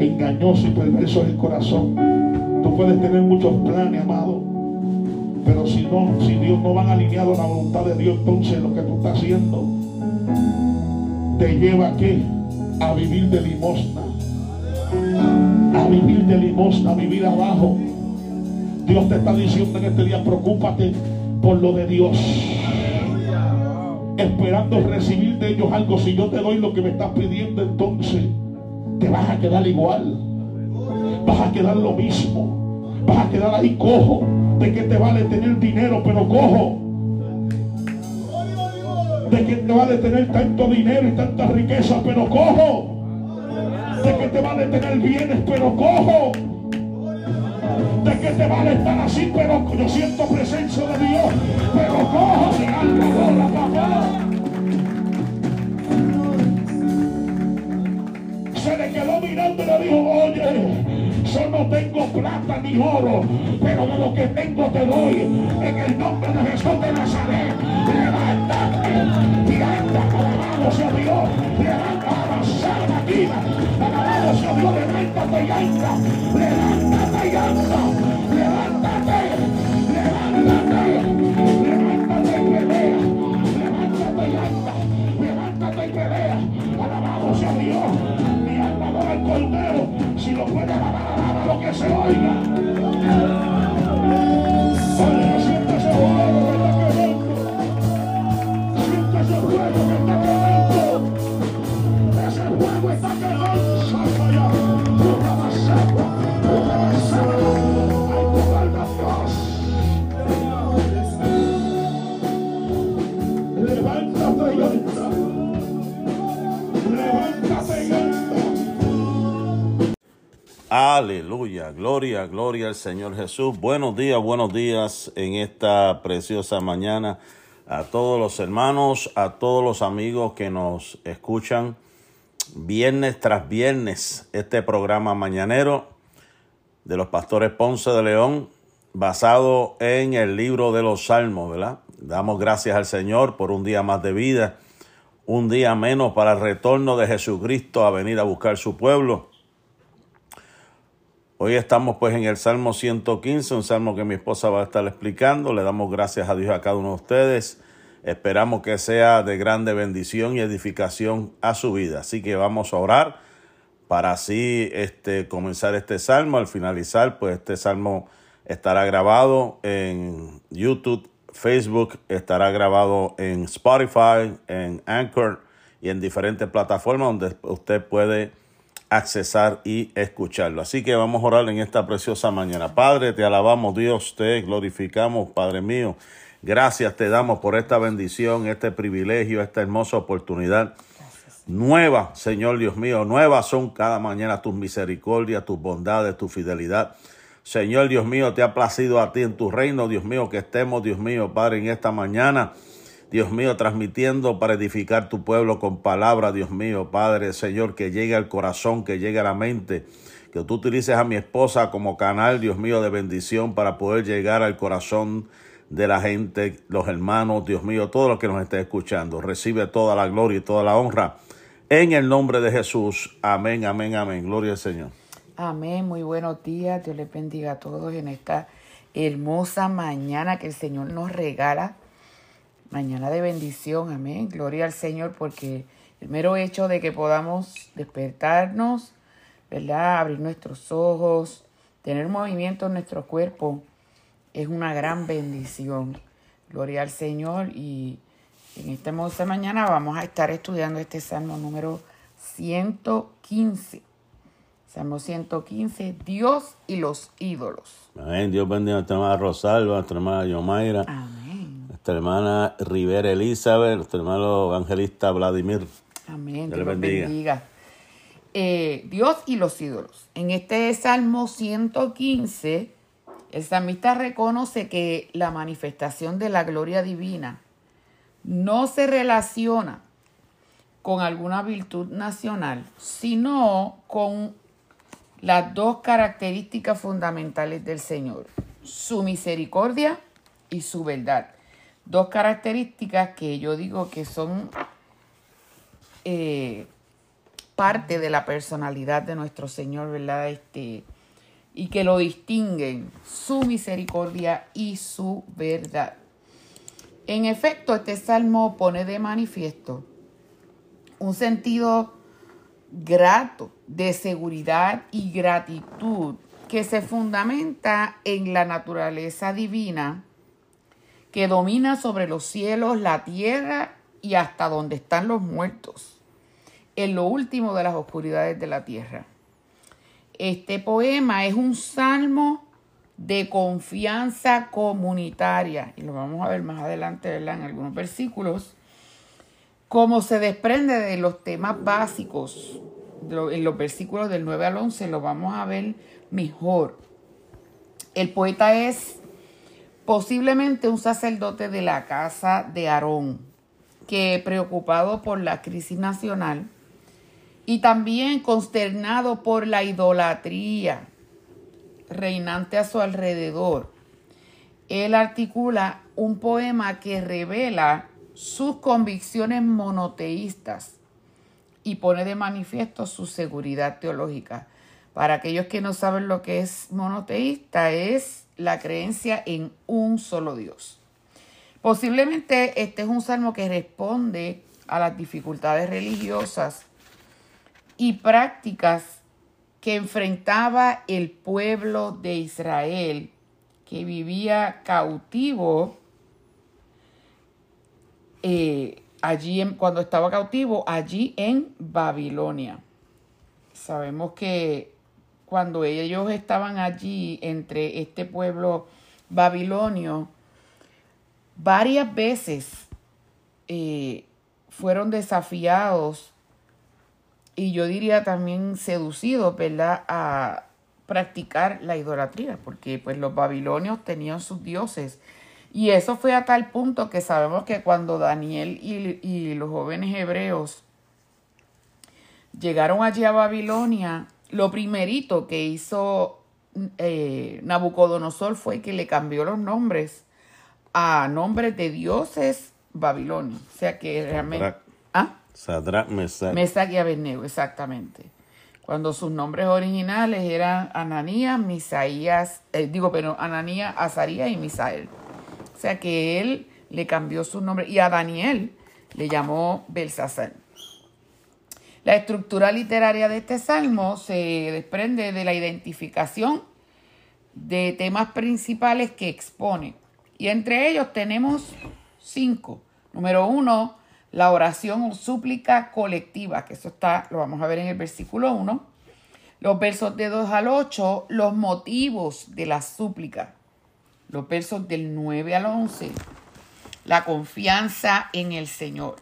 Engañoso y perverso es el corazón. Tú puedes tener muchos planes, amado. Pero si no, si Dios no van alineados a la voluntad de Dios, entonces lo que tú estás haciendo te lleva a qué? A vivir de limosna a vivir de limosna, a vivir abajo. Dios te está diciendo en este día, preocúpate por lo de Dios. Esperando recibir de ellos algo. Si yo te doy lo que me estás pidiendo, entonces te vas a quedar igual. Vas a quedar lo mismo. Vas a quedar ahí cojo. ¿De qué te vale tener dinero, pero cojo? ¿De qué te vale tener tanto dinero y tanta riqueza, pero cojo? de que te vale tener bienes pero cojo de que te vale estar así pero yo siento presencia de Dios pero cojo mi alma la papá se le quedó mirando y le dijo oye yo no tengo plata ni oro, pero de lo que tengo te doy. En el nombre de Jesús de Nazaret, levántate y anda, alabado sea Dios, levántate, avanzar vida Alabado sea Dios, levántate y anda. Levántate y anda. Levántate. Levántate. Levántate y pelea. Levántate y anda. Levántate y pelea. Alabado sea Dios. Mi alma el cordero. Si lo puede alabar, alaba lo que se Gloria, gloria al Señor Jesús. Buenos días, buenos días en esta preciosa mañana a todos los hermanos, a todos los amigos que nos escuchan viernes tras viernes este programa mañanero de los pastores Ponce de León basado en el libro de los Salmos, ¿verdad? Damos gracias al Señor por un día más de vida, un día menos para el retorno de Jesucristo a venir a buscar su pueblo. Hoy estamos pues en el Salmo 115, un salmo que mi esposa va a estar explicando. Le damos gracias a Dios a cada uno de ustedes. Esperamos que sea de grande bendición y edificación a su vida. Así que vamos a orar para así este, comenzar este salmo. Al finalizar, pues este salmo estará grabado en YouTube, Facebook, estará grabado en Spotify, en Anchor y en diferentes plataformas donde usted puede accesar y escucharlo. Así que vamos a orar en esta preciosa mañana. Padre, te alabamos Dios, te glorificamos, Padre mío. Gracias te damos por esta bendición, este privilegio, esta hermosa oportunidad. Nueva, Señor Dios mío, nuevas son cada mañana tus misericordias, tus bondades, tu fidelidad. Señor Dios mío, te ha placido a ti en tu reino, Dios mío, que estemos, Dios mío, Padre, en esta mañana Dios mío, transmitiendo para edificar tu pueblo con palabra, Dios mío, Padre, Señor, que llegue al corazón, que llegue a la mente, que tú utilices a mi esposa como canal, Dios mío, de bendición para poder llegar al corazón de la gente, los hermanos, Dios mío, todo lo que nos esté escuchando. Recibe toda la gloria y toda la honra. En el nombre de Jesús. Amén, amén, amén. Gloria al Señor. Amén. Muy buenos días. Dios les bendiga a todos en esta hermosa mañana que el Señor nos regala mañana de bendición, amén. Gloria al Señor porque el mero hecho de que podamos despertarnos, ¿verdad? Abrir nuestros ojos, tener movimiento en nuestro cuerpo, es una gran bendición. Gloria al Señor y en esta hermosa mañana vamos a estar estudiando este Salmo número 115. Salmo 115, Dios y los ídolos. Amén. Dios bendiga a nuestra hermana Rosalba, a nuestra hermana Yomaira. Amén nuestra hermana Rivera Elizabeth, nuestro hermano evangelista Vladimir. Amén. Dios, bendiga. Eh, Dios y los ídolos. En este Salmo 115, el salmista reconoce que la manifestación de la gloria divina no se relaciona con alguna virtud nacional, sino con las dos características fundamentales del Señor, su misericordia y su verdad dos características que yo digo que son eh, parte de la personalidad de nuestro Señor, ¿verdad? Este, y que lo distinguen, su misericordia y su verdad. En efecto, este salmo pone de manifiesto un sentido grato de seguridad y gratitud que se fundamenta en la naturaleza divina que domina sobre los cielos, la tierra y hasta donde están los muertos, en lo último de las oscuridades de la tierra. Este poema es un salmo de confianza comunitaria, y lo vamos a ver más adelante en algunos versículos, como se desprende de los temas básicos, en los versículos del 9 al 11 lo vamos a ver mejor. El poeta es posiblemente un sacerdote de la casa de Aarón, que preocupado por la crisis nacional y también consternado por la idolatría reinante a su alrededor, él articula un poema que revela sus convicciones monoteístas y pone de manifiesto su seguridad teológica. Para aquellos que no saben lo que es monoteísta, es la creencia en un solo Dios. Posiblemente este es un salmo que responde a las dificultades religiosas y prácticas que enfrentaba el pueblo de Israel que vivía cautivo eh, allí cuando estaba cautivo allí en Babilonia. Sabemos que cuando ellos estaban allí entre este pueblo babilonio, varias veces eh, fueron desafiados y yo diría también seducidos, ¿verdad?, a practicar la idolatría, porque pues los babilonios tenían sus dioses. Y eso fue a tal punto que sabemos que cuando Daniel y, y los jóvenes hebreos llegaron allí a Babilonia, lo primerito que hizo eh, Nabucodonosor fue que le cambió los nombres a nombres de dioses babilonios. O sea que realmente... Sadrach. ¿Ah? Sadrach, Mesach. Mesach y Abednego, exactamente. Cuando sus nombres originales eran Ananías, Misaías, eh, digo, pero Ananías, Azarías y Misael. O sea que él le cambió su nombre y a Daniel le llamó Belsasar. La estructura literaria de este salmo se desprende de la identificación de temas principales que expone. Y entre ellos tenemos cinco. Número uno, la oración o súplica colectiva, que eso está, lo vamos a ver en el versículo 1. Los versos de 2 al 8, los motivos de la súplica. Los versos del 9 al 11, la confianza en el Señor.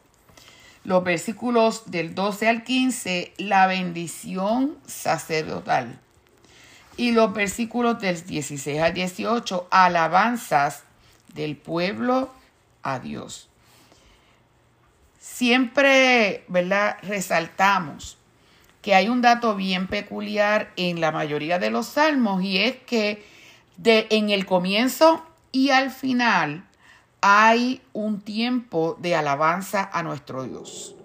Los versículos del 12 al 15, la bendición sacerdotal. Y los versículos del 16 al 18, alabanzas del pueblo a Dios. Siempre, ¿verdad? Resaltamos que hay un dato bien peculiar en la mayoría de los salmos y es que de, en el comienzo y al final hay un tiempo de alabanza a nuestro Dios.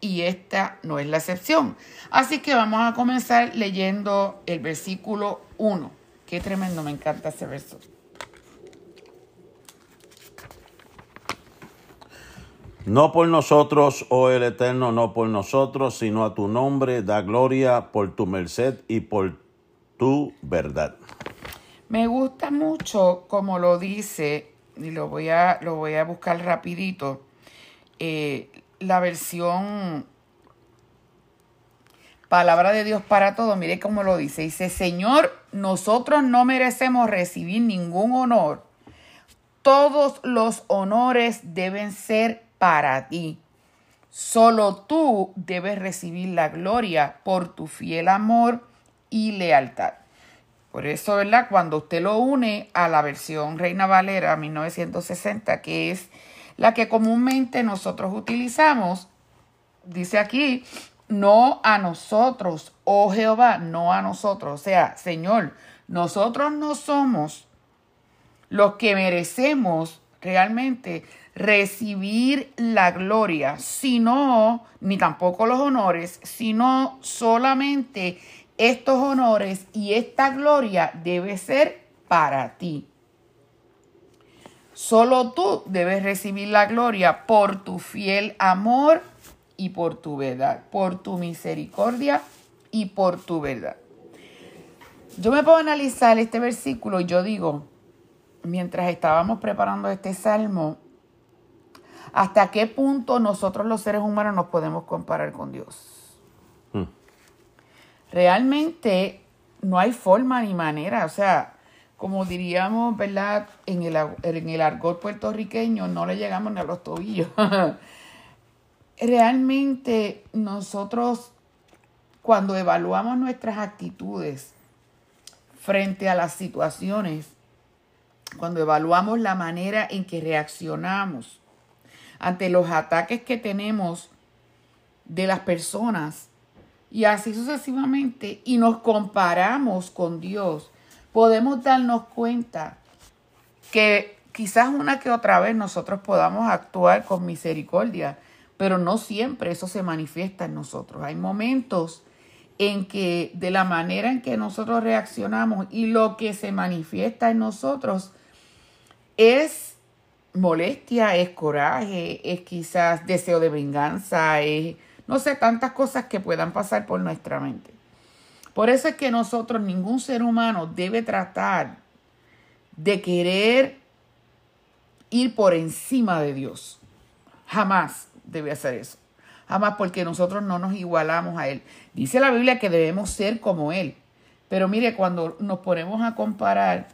Y esta no es la excepción. Así que vamos a comenzar leyendo el versículo 1. Qué tremendo, me encanta ese verso. No por nosotros, oh el Eterno, no por nosotros, sino a tu nombre da gloria por tu merced y por tu verdad. Me gusta mucho como lo dice, y lo voy a, lo voy a buscar rapidito, eh, la versión Palabra de Dios para todos, mire cómo lo dice. Dice, Señor, nosotros no merecemos recibir ningún honor. Todos los honores deben ser para ti. Solo tú debes recibir la gloria por tu fiel amor y lealtad. Por eso, ¿verdad? Cuando usted lo une a la versión Reina Valera 1960, que es la que comúnmente nosotros utilizamos, dice aquí, no a nosotros, oh Jehová, no a nosotros. O sea, Señor, nosotros no somos los que merecemos realmente recibir la gloria, sino, ni tampoco los honores, sino solamente estos honores y esta gloria debe ser para ti. Solo tú debes recibir la gloria por tu fiel amor y por tu verdad, por tu misericordia y por tu verdad. Yo me puedo analizar este versículo y yo digo, mientras estábamos preparando este salmo, hasta qué punto nosotros los seres humanos nos podemos comparar con Dios. Hmm. Realmente no hay forma ni manera, o sea, como diríamos, ¿verdad? En el, en el argot puertorriqueño no le llegamos ni a los tobillos. Realmente nosotros, cuando evaluamos nuestras actitudes frente a las situaciones, cuando evaluamos la manera en que reaccionamos ante los ataques que tenemos de las personas y así sucesivamente, y nos comparamos con Dios, podemos darnos cuenta que quizás una que otra vez nosotros podamos actuar con misericordia, pero no siempre eso se manifiesta en nosotros. Hay momentos en que de la manera en que nosotros reaccionamos y lo que se manifiesta en nosotros es molestia, es coraje, es quizás deseo de venganza, es no sé, tantas cosas que puedan pasar por nuestra mente. Por eso es que nosotros, ningún ser humano debe tratar de querer ir por encima de Dios. Jamás debe hacer eso. Jamás porque nosotros no nos igualamos a Él. Dice la Biblia que debemos ser como Él. Pero mire, cuando nos ponemos a comparar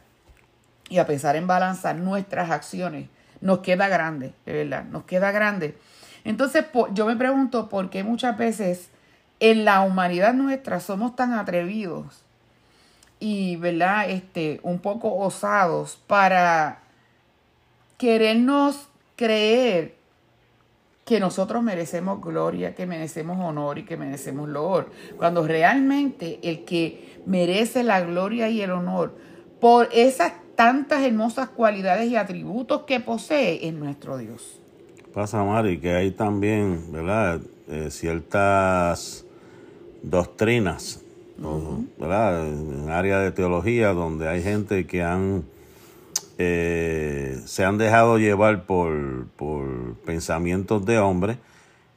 y a pensar en balanzar nuestras acciones, nos queda grande, de verdad, nos queda grande. Entonces yo me pregunto por qué muchas veces en la humanidad nuestra somos tan atrevidos y, ¿verdad? Este, un poco osados para querernos creer que nosotros merecemos gloria, que merecemos honor y que merecemos loor. Cuando realmente el que merece la gloria y el honor por esas tantas hermosas cualidades y atributos que posee en nuestro Dios. Pasa, Mari, que hay también, ¿verdad? Eh, ciertas doctrinas, ¿verdad? En área de teología donde hay gente que han eh, se han dejado llevar por, por pensamientos de hombres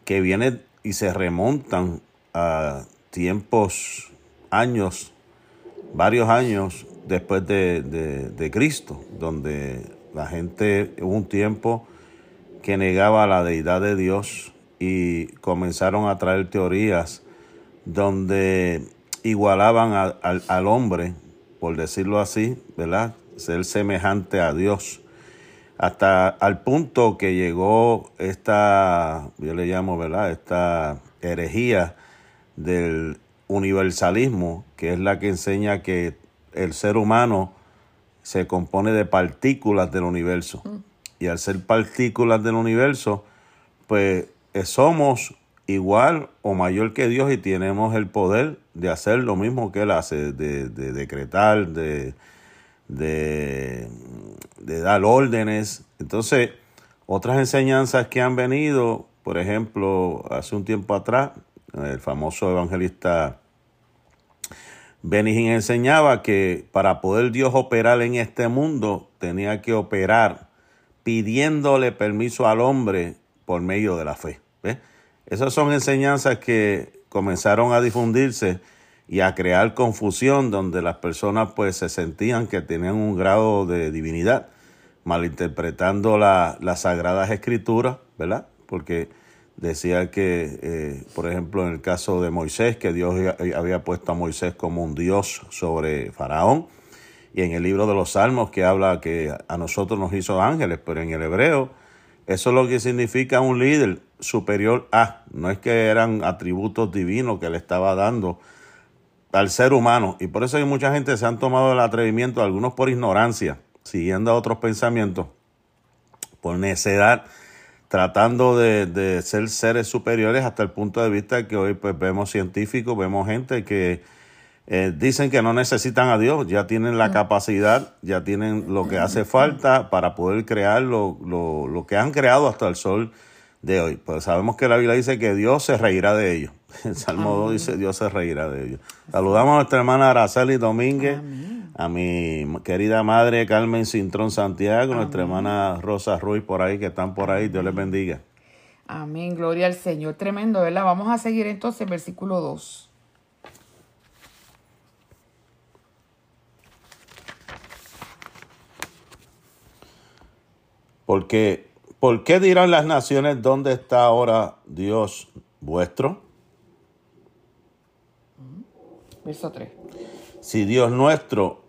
que vienen y se remontan a tiempos, años, varios años después de, de, Cristo, donde la gente hubo un tiempo que negaba la deidad de Dios y comenzaron a traer teorías donde igualaban al hombre, por decirlo así, ¿verdad? Ser semejante a Dios. Hasta al punto que llegó esta, yo le llamo, ¿verdad? Esta herejía del universalismo, que es la que enseña que el ser humano se compone de partículas del universo. Y al ser partículas del universo, pues eh, somos igual o mayor que Dios y tenemos el poder de hacer lo mismo que Él hace, de, decretar, de, de, de, dar órdenes. Entonces, otras enseñanzas que han venido, por ejemplo, hace un tiempo atrás, el famoso evangelista Benigín enseñaba que para poder Dios operar en este mundo tenía que operar pidiéndole permiso al hombre por medio de la fe. Esas son enseñanzas que comenzaron a difundirse y a crear confusión donde las personas pues se sentían que tenían un grado de divinidad, malinterpretando la, las sagradas escrituras, ¿verdad? Porque decía que, eh, por ejemplo, en el caso de Moisés, que Dios había puesto a Moisés como un Dios sobre Faraón, y en el libro de los Salmos que habla que a nosotros nos hizo ángeles, pero en el hebreo eso es lo que significa un líder superior a, no es que eran atributos divinos que le estaba dando al ser humano, y por eso hay mucha gente se han tomado el atrevimiento, algunos por ignorancia, siguiendo a otros pensamientos, por necedad, tratando de, ser seres superiores hasta el punto de vista que hoy pues vemos científicos, vemos gente que eh, dicen que no necesitan a Dios, ya tienen la capacidad, ya tienen lo que hace falta para poder crear lo, lo, lo que han creado hasta el sol de hoy. Pues sabemos que la Biblia dice que Dios se reirá de ellos. El Salmo 2 dice Dios se reirá de ellos. Saludamos a nuestra hermana Araceli Domínguez a mi querida madre Carmen Cintrón Santiago, nuestra hermana Rosa Ruiz por ahí, que están por ahí. Dios les bendiga. Amén, gloria al Señor. Tremendo, ¿verdad? Vamos a seguir entonces versículo 2. Porque, ¿por qué dirán las naciones dónde está ahora Dios vuestro? Verso 3. Si Dios nuestro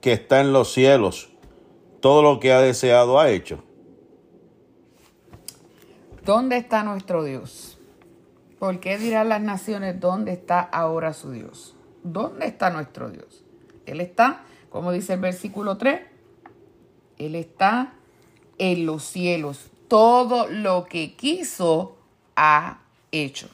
que está en los cielos, todo lo que ha deseado ha hecho. ¿Dónde está nuestro Dios? ¿Por qué dirán las naciones dónde está ahora su Dios? ¿Dónde está nuestro Dios? Él está, como dice el versículo 3, Él está en los cielos. Todo lo que quiso ha hecho.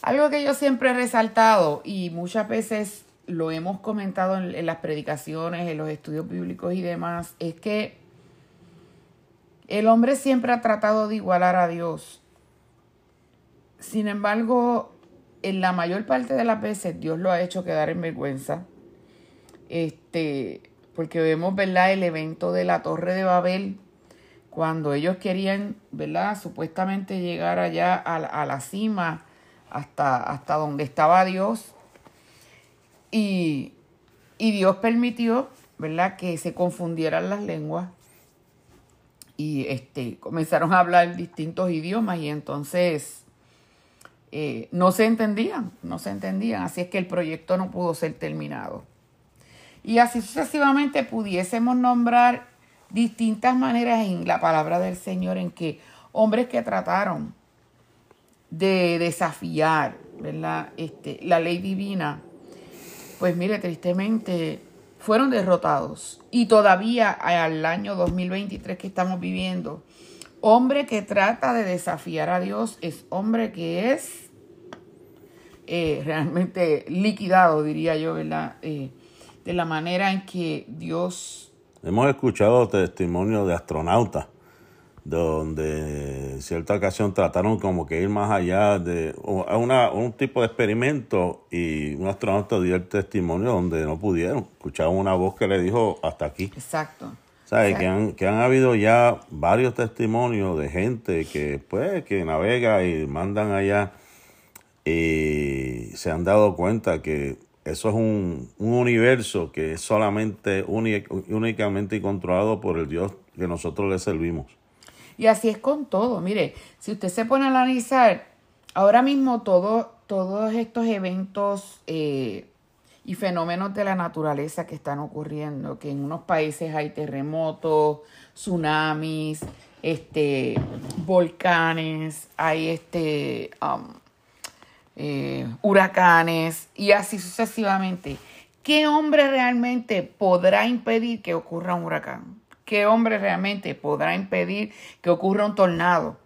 Algo que yo siempre he resaltado y muchas veces lo hemos comentado en, las predicaciones, en los estudios bíblicos y demás, es que el hombre siempre ha tratado de igualar a Dios. Sin embargo, en la mayor parte de las veces Dios lo ha hecho quedar en vergüenza. Este, porque vemos, ¿verdad?, el evento de la Torre de Babel, cuando ellos querían, ¿verdad?, supuestamente llegar allá a, la cima, hasta, hasta donde estaba Dios, y, Dios permitió, ¿verdad?, que se confundieran las lenguas y este, comenzaron a hablar distintos idiomas y entonces eh, no se entendían, no se entendían. Así es que el proyecto no pudo ser terminado. Y así sucesivamente pudiésemos nombrar distintas maneras en la palabra del Señor en que hombres que trataron de desafiar ¿verdad? Este, la ley divina pues mire, tristemente fueron derrotados. Y todavía al año 2023 que estamos viviendo, hombre que trata de desafiar a Dios es hombre que es eh, realmente liquidado, diría yo, ¿verdad? Eh, de la manera en que Dios... Hemos escuchado testimonios de astronautas donde en cierta ocasión trataron como que ir más allá de una, un tipo de experimento y un astronauta dio el testimonio donde no pudieron. Escucharon una voz que le dijo hasta aquí. Exacto. ¿Sabes? Que han, que han habido ya varios testimonios de gente que pues que navega y mandan allá y se han dado cuenta que eso es un, un universo que es solamente únicamente y controlado por el Dios que nosotros le servimos. Y así es con todo. Mire, si usted se pone a analizar, ahora mismo todo, todos estos eventos eh, y fenómenos de la naturaleza que están ocurriendo, que en unos países hay terremotos, tsunamis, este, volcanes, hay este, um, eh, huracanes y así sucesivamente. ¿Qué hombre realmente podrá impedir que ocurra un huracán? ¿Qué hombre realmente podrá impedir que ocurra un tornado?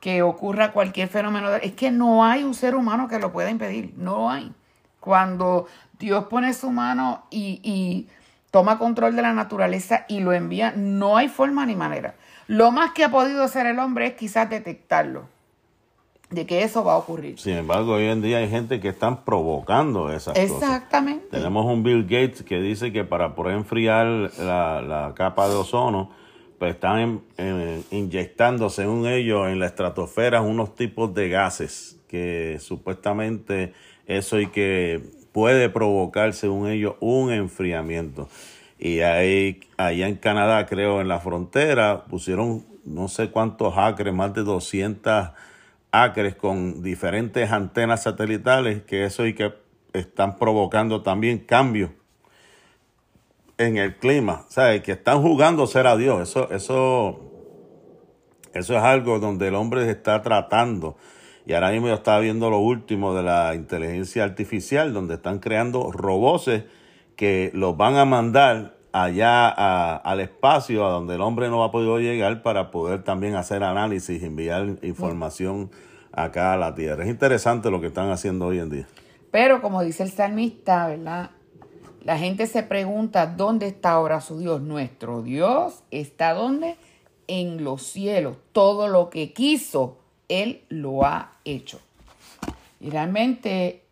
Que ocurra cualquier fenómeno. Es que no hay un ser humano que lo pueda impedir. No hay. Cuando Dios pone su mano y toma control de la naturaleza y lo envía, no hay forma ni manera. Lo más que ha podido hacer el hombre es quizás detectarlo de que eso va a ocurrir. Sin embargo, hoy en día hay gente que están provocando esas cosas. Exactamente. Tenemos un Bill Gates que dice que para poder enfriar la, capa de ozono, pues están inyectando, según ellos, en la estratosfera unos tipos de gases que supuestamente eso y que puede provocar, según ellos, un enfriamiento. Y ahí, allá en Canadá, creo, en la frontera, pusieron no sé cuántos acres, más de 200 acres con diferentes antenas satelitales, que eso y que están provocando también cambios en el clima, ¿sabes? Que están jugando ser a Dios. Eso, eso, eso es algo donde el hombre está tratando. Y ahora mismo yo estaba viendo lo último de la inteligencia artificial, donde están creando robots que los van a mandar allá al espacio, a donde el hombre no ha podido llegar, para poder también hacer análisis, enviar información acá a la tierra. Es interesante lo que están haciendo hoy en día. Pero como dice el salmista, ¿verdad? La gente se pregunta, ¿dónde está ahora su Dios? Nuestro Dios está donde? En los cielos. Todo lo que quiso, Él lo ha hecho. Y realmente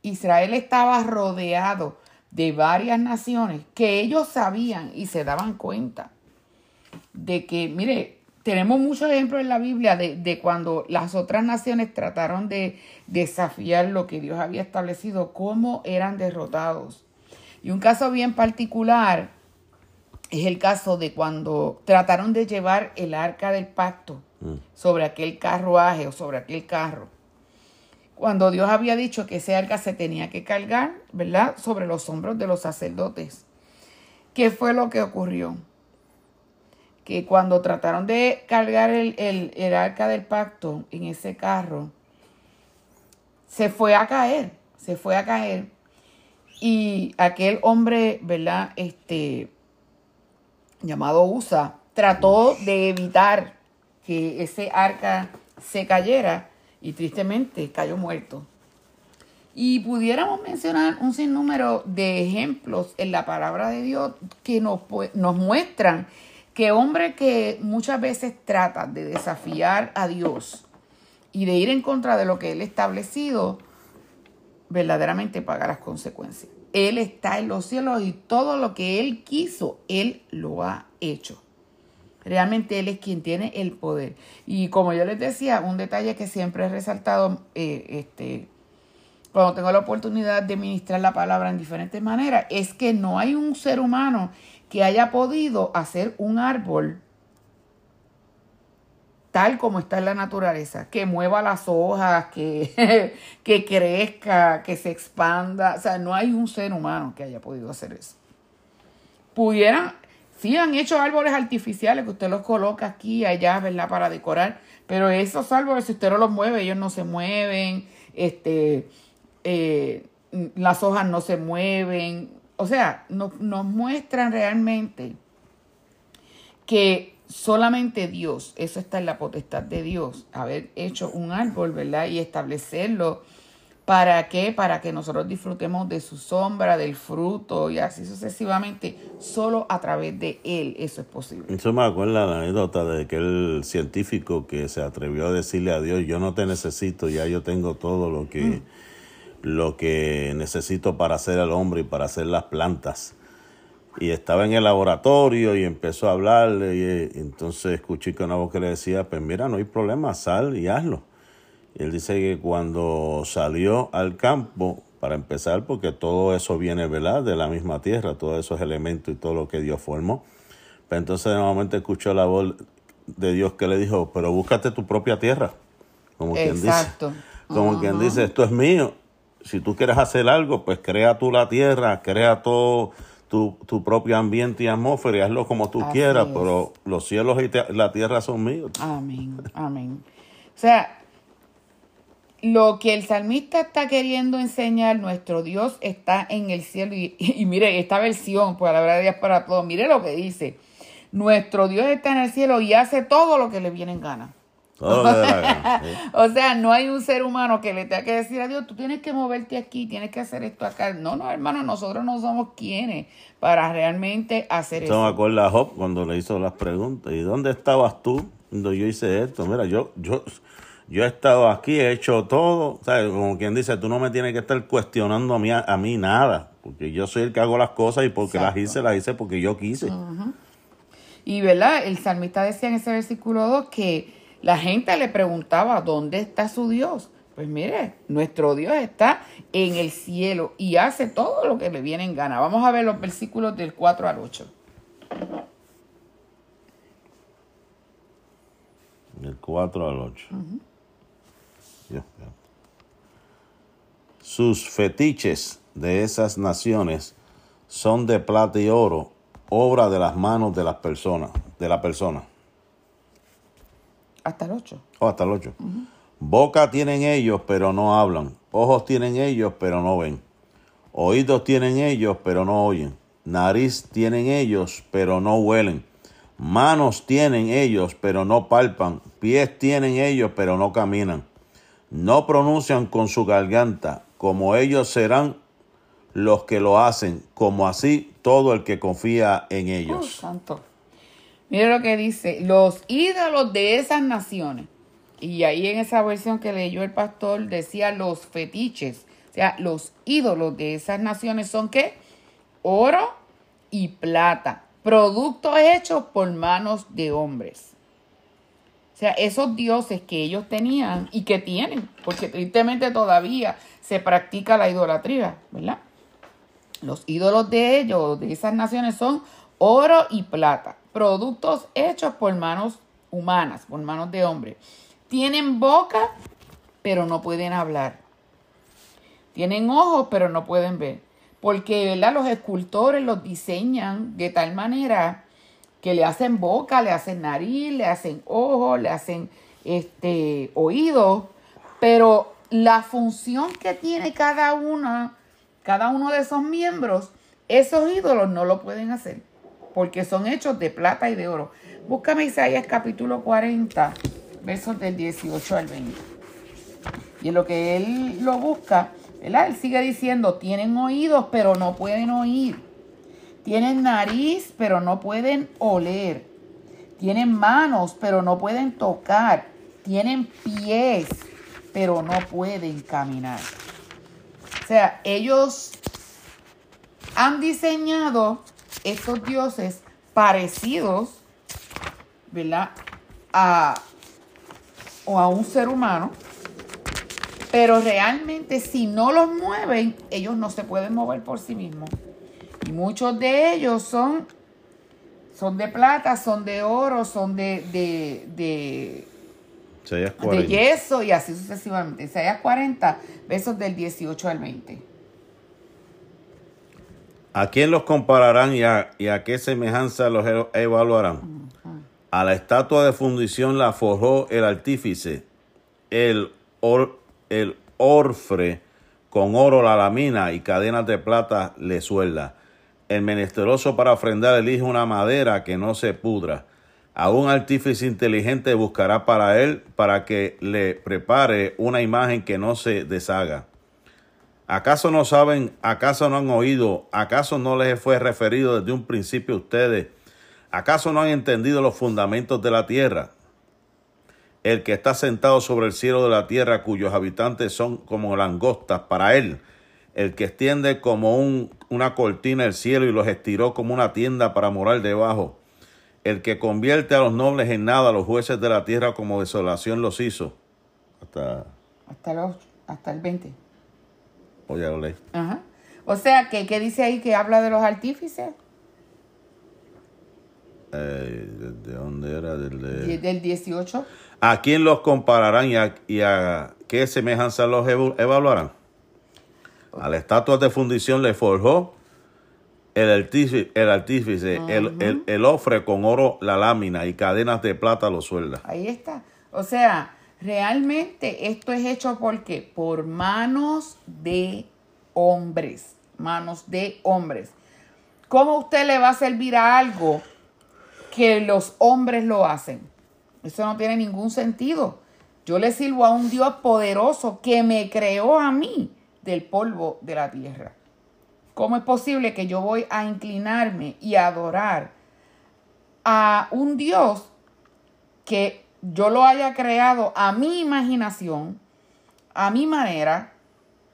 Israel estaba rodeado de varias naciones que ellos sabían y se daban cuenta de que, mire, tenemos muchos ejemplos en la Biblia de, de, cuando las otras naciones trataron de desafiar lo que Dios había establecido, cómo eran derrotados. Y un caso bien particular es el caso de cuando trataron de llevar el arca del pacto mm. sobre aquel carruaje o sobre aquel carro cuando Dios había dicho que ese arca se tenía que cargar, ¿verdad? Sobre los hombros de los sacerdotes. ¿Qué fue lo que ocurrió? Que cuando trataron de cargar el, el, arca del pacto en ese carro, se fue a caer, se fue a caer. Y aquel hombre, ¿verdad? Este, llamado Usa, trató de evitar que ese arca se cayera y tristemente cayó muerto. Y pudiéramos mencionar un sinnúmero de ejemplos en la palabra de Dios que nos, nos muestran que hombres que muchas veces tratan de desafiar a Dios y de ir en contra de lo que Él establecido, verdaderamente paga las consecuencias. Él está en los cielos y todo lo que Él quiso, Él lo ha hecho. Realmente Él es quien tiene el poder. Y como yo les decía, un detalle que siempre he resaltado, eh, este, cuando tengo la oportunidad de ministrar la palabra en diferentes maneras, es que no hay un ser humano que haya podido hacer un árbol tal como está en la naturaleza, que mueva las hojas, que, que crezca, que se expanda. O sea, no hay un ser humano que haya podido hacer eso. Pudiera Sí, han hecho árboles artificiales que usted los coloca aquí y allá, ¿verdad? Para decorar. Pero esos árboles, si usted no los mueve, ellos no se mueven. Este, eh, las hojas no se mueven. O sea, nos muestran realmente que solamente Dios, eso está en la potestad de Dios, haber hecho un árbol, ¿verdad? Y establecerlo ¿Para qué? Para que nosotros disfrutemos de su sombra, del fruto y así sucesivamente. Solo a través de Él eso es posible. Eso me acuerda la anécdota de aquel científico que se atrevió a decirle a Dios, yo no te necesito, ya yo tengo todo lo que, mm. lo que necesito para hacer el hombre y para hacer las plantas. Y estaba en el laboratorio y empezó a hablarle y entonces escuché que una voz que le decía, pues mira, no hay problema, sal y hazlo. Y él dice que cuando salió al campo, para empezar, porque todo eso viene, ¿verdad?, de la misma tierra, todos esos elementos y todo lo que Dios formó. Pero pues entonces nuevamente escuchó la voz de Dios que le dijo, pero búscate tu propia tierra. Como quien dice, como quien dice, esto es mío. Si tú quieres hacer algo, pues crea tú la tierra, crea todo tu, tu propio ambiente y atmósfera y hazlo como tú quieras, pero los cielos y la tierra son míos. Amén, amén. O sea, lo que el salmista está queriendo enseñar, nuestro Dios está en el cielo. Y, mire, esta versión, pues la verdad de Dios para todos, mire lo que dice. Nuestro Dios está en el cielo y hace todo lo que le viene en gana. o sea, no hay un ser humano que le tenga que decir a Dios, tú tienes que moverte aquí, tienes que hacer esto acá. No, no, hermano, nosotros no somos quienes para realmente hacer eso. Eso Job cuando le hizo las preguntas. ¿Y dónde estabas tú cuando yo hice esto? Mira, yo, yo, yo he estado aquí, he hecho todo, ¿sabes? como quien dice, tú no me tienes que estar cuestionando a mí, a, mí nada, porque yo soy el que hago las cosas y porque las hice, las hice porque yo quise. Y verdad, el salmista decía en ese versículo 2 que la gente le preguntaba, ¿dónde está su Dios? Pues mire, nuestro Dios está en el cielo y hace todo lo que le viene en gana. Vamos a ver los versículos del 4 al 8. Del 4 al 8. Sus fetiches de esas naciones son de plata y oro, obra de las manos de las personas, de la persona. Hasta el 8. hasta el 8. Boca tienen ellos, pero no hablan. Ojos tienen ellos, pero no ven. Oídos tienen ellos, pero no oyen. Nariz tienen ellos, pero no huelen. Manos tienen ellos, pero no palpan. Pies tienen ellos, pero no caminan no pronuncian con su garganta, como ellos serán los que lo hacen, como así todo el que confía en ellos. Oh, santo. Mira lo que dice, los ídolos de esas naciones. Y ahí en esa versión que leyó el pastor decía los fetiches. O sea, los ídolos de esas naciones son qué? Oro y plata. Productos hechos por manos de hombres. Sea, esos dioses que ellos tenían y que tienen, porque tristemente todavía se practica la idolatría, ¿verdad? Los ídolos de ellos, de esas naciones, son oro y plata, productos hechos por manos humanas, por manos de hombres. Tienen boca, pero no pueden hablar. Tienen ojos, pero no pueden ver. Porque, ¿verdad? Los escultores los diseñan de tal manera que le hacen boca, le hacen nariz, le hacen ojos, le hacen este, oídos, pero la función que tiene cada una, cada uno de esos miembros, esos ídolos no lo pueden hacer, porque son hechos de plata y de oro. Búscame Isaías capítulo 40, versos del 18 al 20. Y en lo que él lo busca, él sigue diciendo, tienen oídos, pero no pueden oír tienen nariz, pero no pueden oler. Tienen manos, pero no pueden tocar. Tienen pies, pero no pueden caminar. O sea, ellos han diseñado estos dioses parecidos, ¿verdad? A, o a un ser humano, pero realmente si no los mueven, ellos no se pueden mover por sí mismos. Y muchos de ellos son, son de plata, son de oro, son de, de, de, de yeso y así sucesivamente. Isaías 40, versos del 18 al 20. ¿A quién los compararán y a, y a qué semejanza los e-, evaluarán? A la estatua de fundición la forjó el artífice, el, el orfre con oro la lamina y cadenas de plata le suelda. El menesteroso para ofrendar elige una madera que no se pudra. A un artífice inteligente buscará para él para que le prepare una imagen que no se deshaga. ¿Acaso no saben, acaso no han oído, acaso no les fue referido desde un principio a ustedes? ¿Acaso no han entendido los fundamentos de la tierra? El que está sentado sobre el cielo de la tierra, cuyos habitantes son como langostas para él, el que extiende como un, una cortina el cielo y los estiró como una tienda para morar debajo, el que convierte a los nobles en nada, a los jueces de la tierra como desolación los hizo. Hasta, Hasta, los, hasta el 20. voy a leer. Ajá. O sea, que ¿qué dice ahí que habla de los artífices? Eh, ¿de- ¿De dónde era? Del de- Del 18. ¿A quién los compararán y a, y a qué semejanza los evaluarán? A la estatua de fundición le forjó el artífice, el, artífice el, el, el ofre con oro la lámina y cadenas de plata lo suelda. Ahí está. O sea, realmente esto es hecho porque por manos de hombres, manos de hombres. ¿Cómo usted le va a servir a algo que los hombres lo hacen? Eso no tiene ningún sentido. Yo le sirvo a un Dios poderoso que me creó a mí del polvo de la tierra. ¿Cómo es posible que yo voy a inclinarme y adorar a un Dios que yo lo haya creado a mi imaginación, a mi manera,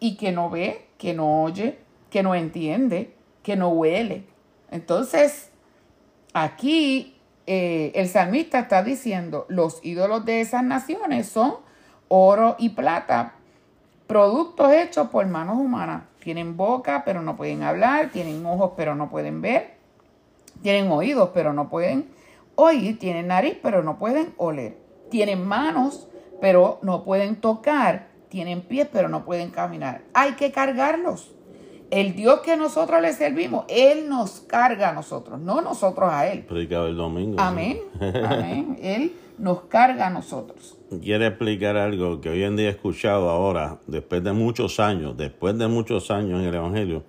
y que no ve, que no oye, que no entiende, que no huele. Entonces, aquí eh, el salmista está diciendo, los ídolos de esas naciones son oro y plata, productos hechos por manos humanas. Tienen boca, pero no pueden hablar, tienen ojos, pero no pueden ver, tienen oídos, pero no pueden oír, tienen nariz, pero no pueden oler, tienen manos, pero no pueden tocar, tienen pies, pero no pueden caminar. Hay que cargarlos. El Dios que nosotros le servimos, Él nos carga a nosotros, no nosotros a Él. Predicaba el domingo. sí. Amén. Amén. Él nos carga a nosotros. Quiere explicar algo que hoy en día he escuchado ahora, después de muchos años, después de muchos años en el Evangelio,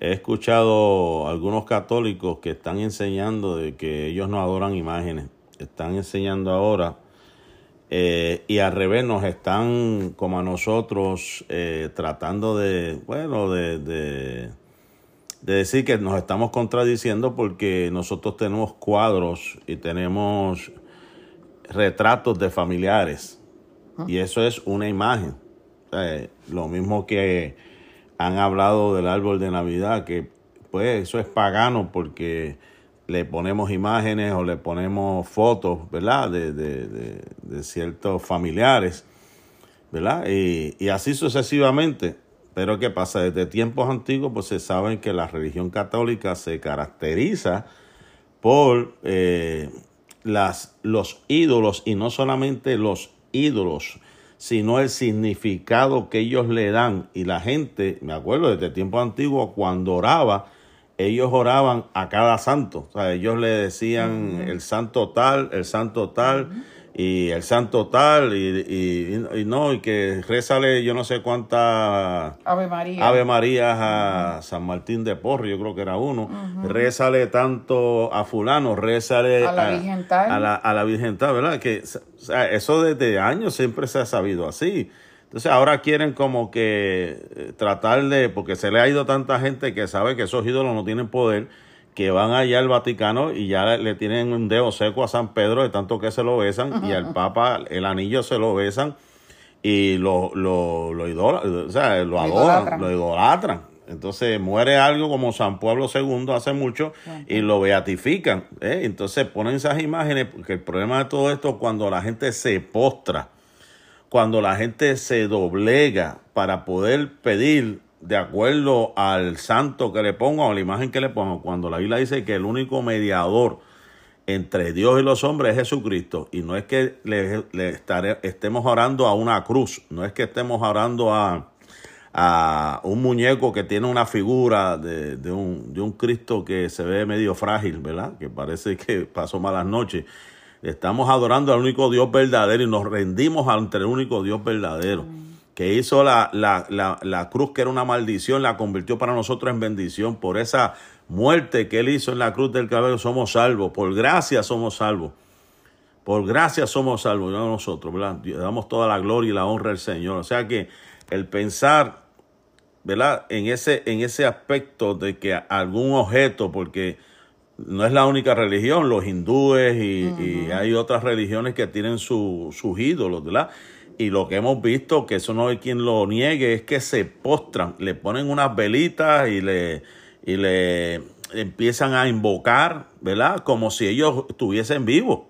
he escuchado algunos católicos que están enseñando de que ellos no adoran imágenes, están enseñando ahora eh, y al revés nos están como a nosotros eh, tratando de, bueno, de, de, de decir que nos estamos contradiciendo porque nosotros tenemos cuadros y tenemos retratos de familiares. Y eso es una imagen. Eh, lo mismo que han hablado del árbol de Navidad, que pues eso es pagano porque le ponemos imágenes o le ponemos fotos, ¿verdad? De, de, de, de ciertos familiares, ¿verdad? Y, y así sucesivamente. Pero ¿qué pasa? Desde tiempos antiguos, pues se sabe que la religión católica se caracteriza por eh, las, los ídolos y no solamente los ídolos, sino el significado que ellos le dan. Y la gente, me acuerdo desde tiempo antiguo, cuando oraba, ellos oraban a cada santo. O sea, ellos le decían el santo tal, el santo tal, y el santo tal, y, y, y no, y que rézale yo no sé cuánta Ave María. Ave María a San Martín de Porre, yo creo que era uno. Rézale tanto a fulano, rézale A la Virgen tal. A la, a la Virgen tal, ¿verdad? Que o sea, eso desde años siempre se ha sabido así. Entonces ahora quieren como que eh, tratar de, porque se le ha ido tanta gente que sabe que esos ídolos no tienen poder, que van allá al Vaticano y ya le, tienen un dedo seco a San Pedro de tanto que se lo besan y al Papa el anillo se lo besan y lo, lo, lo, idola- o sea, lo Lo adoran, idolatran. lo idolatran. Entonces muere algo como San Pablo II hace mucho y lo beatifican. ¿eh? Entonces ponen esas imágenes, porque el problema de todo esto es cuando la gente se postra, cuando la gente se doblega para poder pedir de acuerdo al santo que le ponga o la imagen que le ponga, cuando la Biblia dice que el único mediador entre Dios y los hombres es Jesucristo. Y no es que le, estemos orando a una cruz, no es que estemos orando a, a un muñeco que tiene una figura de, de un, de un Cristo que se ve medio frágil, ¿verdad? Que parece que pasó malas noches. Estamos adorando al único Dios verdadero y nos rendimos ante el único Dios verdadero. Que hizo la, la, la, la cruz que era una maldición, la convirtió para nosotros en bendición. Por esa muerte que Él hizo en la cruz del cabello somos salvos. Por gracia somos salvos. Por gracia somos salvos, no nosotros, damos toda la gloria y la honra al Señor. O sea que el pensar ¿verdad? En ese, en ese aspecto de que algún objeto, porque no es la única religión, los hindúes y, y hay otras religiones que tienen su, sus ídolos, ¿verdad? Y lo que hemos visto, que eso no hay quien lo niegue, es que se postran, le ponen unas velitas y le, y le empiezan a invocar, ¿verdad? Como si ellos estuviesen vivos.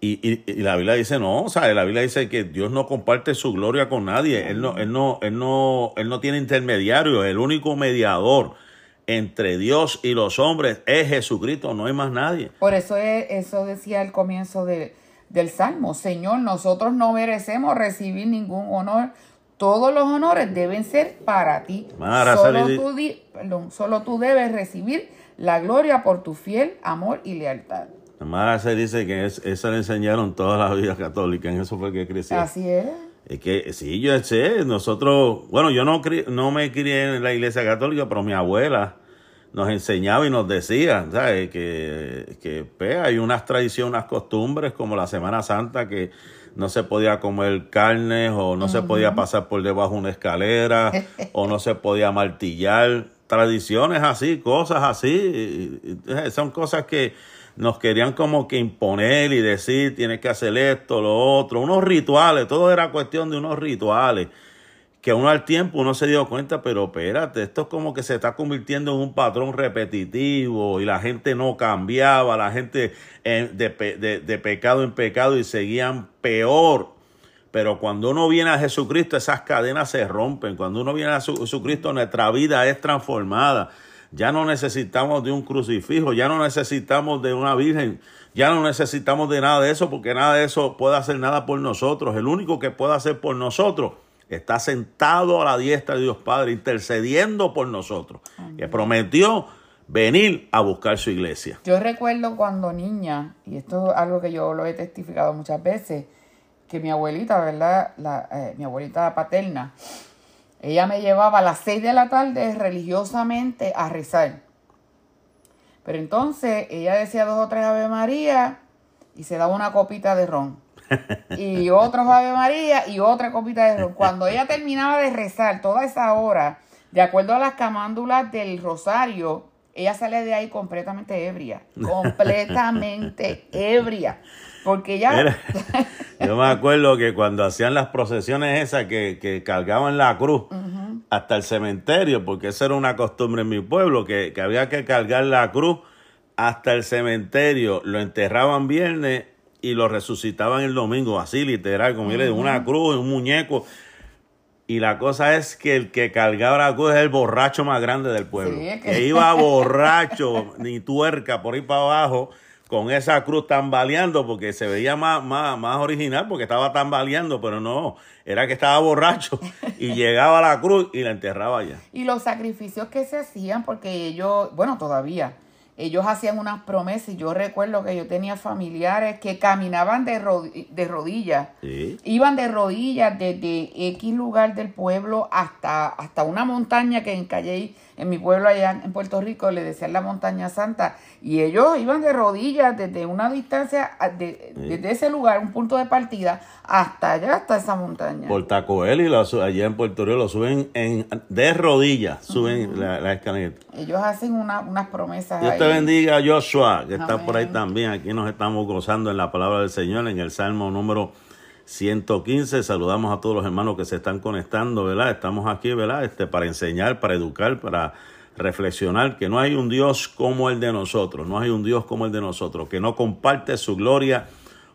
Y, y, la Biblia dice no, o sea, la Biblia dice que Dios no comparte su gloria con nadie, él no, él no, él no, él no tiene intermediario, el único mediador entre Dios y los hombres es Jesucristo, no hay más nadie. Por eso es, eso decía al comienzo de, del Salmo, Señor, nosotros no merecemos recibir ningún honor, todos los honores deben ser para ti. Mara, solo, tú di- perdón, solo tú debes recibir la gloria por tu fiel amor y lealtad. Además, se dice que es, eso le enseñaron toda la vida católica, en eso fue que crecí. Así es. Es que sí, yo sé, nosotros, bueno, yo no, no me crié en la iglesia católica, pero mi abuela nos enseñaba y nos decía, ¿sabes? Que, que pues, hay unas tradiciones, unas costumbres como la Semana Santa que no se podía comer carne o no se podía pasar por debajo de una escalera o no se podía martillar. Tradiciones así, cosas así. y- y son cosas que nos querían como que imponer y decir, tienes que hacer esto, lo otro, unos rituales, todo era cuestión de unos rituales que uno al tiempo uno se dio cuenta, pero espérate, esto es como que se está convirtiendo en un patrón repetitivo y la gente no cambiaba, la gente eh, de, de- de pecado en pecado y seguían peor. Pero cuando uno viene a Jesucristo, esas cadenas se rompen. Cuando uno viene a Su- Jesucristo, nuestra vida es transformada. Ya no necesitamos de un crucifijo, ya no necesitamos de una virgen, ya no necesitamos de nada de eso, porque nada de eso puede hacer nada por nosotros. El único que puede hacer por nosotros está sentado a la diestra de Dios Padre, intercediendo por nosotros. Que prometió venir a buscar su iglesia. Yo recuerdo cuando niña, y esto es algo que yo lo he testificado muchas veces, que mi abuelita, ¿verdad? La, eh, mi abuelita paterna, ella me llevaba a las 6 de la tarde religiosamente a rezar. Pero entonces ella decía dos o tres Ave María y se daba una copita de ron. Y otros Ave María y otra copita de ron. Cuando ella terminaba de rezar toda esa hora, de acuerdo a las camándulas del rosario, ella sale de ahí completamente ebria. Completamente ebria. Porque ella... Era- yo me acuerdo que cuando hacían las procesiones esas que, que cargaban la cruz hasta el cementerio, porque esa era una costumbre en mi pueblo, que, que había que cargar la cruz hasta el cementerio, lo enterraban viernes y lo resucitaban el domingo, así literal, como una cruz, un muñeco. Y la cosa es que el que cargaba la cruz es el borracho más grande del pueblo. Sí, es que- que iba borracho, ni tuerca, por ahí para abajo, con esa cruz tambaleando, porque se veía más, más, más original, porque estaba tambaleando, pero no, era que estaba borracho y llegaba a la cruz y la enterraba allá. Y los sacrificios que se hacían, porque ellos, bueno, todavía, ellos hacían unas promesas. Y yo recuerdo que yo tenía familiares que caminaban de, rodi- de rodillas. Sí. Iban de rodillas desde X lugar del pueblo hasta, hasta una montaña que en Calle, en mi pueblo allá en Puerto Rico, le decían la montaña santa. Y ellos iban de rodillas desde una distancia, de- desde ese lugar, un punto de partida, hasta allá, hasta esa montaña. Por Tacoel y su- allá en Puerto Rico lo suben en, de rodillas, suben la, la escalera. Ellos hacen una- unas promesas Dios ahí. te bendiga, Joshua, que está por ahí también. Aquí nos estamos gozando en la palabra del Señor, en el Salmo número 115. Saludamos a todos los hermanos que se están conectando, ¿verdad? Estamos aquí, ¿verdad? Este, para enseñar, para educar, para reflexionar que no hay un Dios como el de nosotros, no hay un Dios como el de nosotros, que no comparte su gloria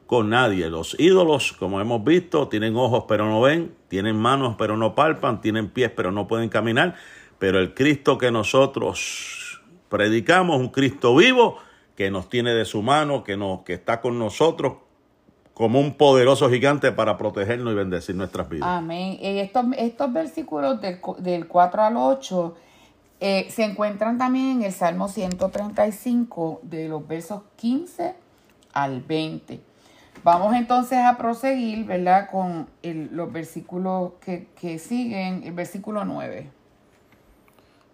con nadie. Los ídolos, como hemos visto, tienen ojos pero no ven, tienen manos pero no palpan, tienen pies pero no pueden caminar, pero el Cristo que nosotros predicamos, un Cristo vivo, que nos tiene de su mano, que, nos, que está con nosotros como un poderoso gigante para protegernos y bendecir nuestras vidas. Amén. Eh, estos, estos versículos del, del 4 al 8 eh, se encuentran también en el Salmo 135, de los versos 15 al 20. Vamos entonces a proseguir, ¿verdad? Con el- los versículos que, que siguen, el versículo 9.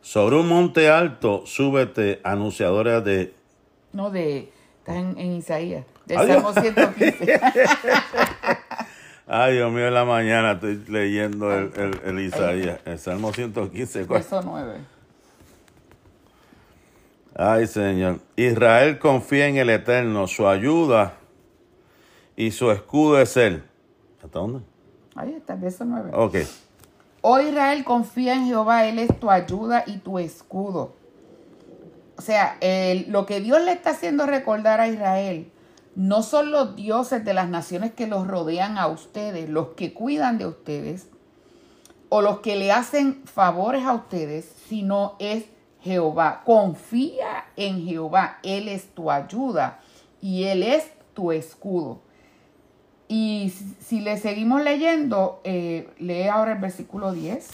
Sobre un monte alto, súbete, anunciadora de No, de. Está en, en Isaías. Del Adiós. Salmo 115. Ay, Dios mío, en la mañana estoy leyendo el, el, el Isaías, el Salmo 115. ¿cuál? Verso 9. Ay, Señor. Israel confía en el Eterno, su ayuda y su escudo es Él. ¿Hasta dónde? Ahí está, verso 9. Ok. Oh Israel, confía en Jehová, Él es tu ayuda y tu escudo. O sea, el- lo que Dios le está haciendo recordar a Israel no son los dioses de las naciones que los rodean a ustedes, los que cuidan de ustedes, o los que le hacen favores a ustedes, sino es Jehová. Confía en Jehová, Él es tu ayuda y Él es tu escudo. Y si- le seguimos leyendo, eh, lee ahora el versículo 10.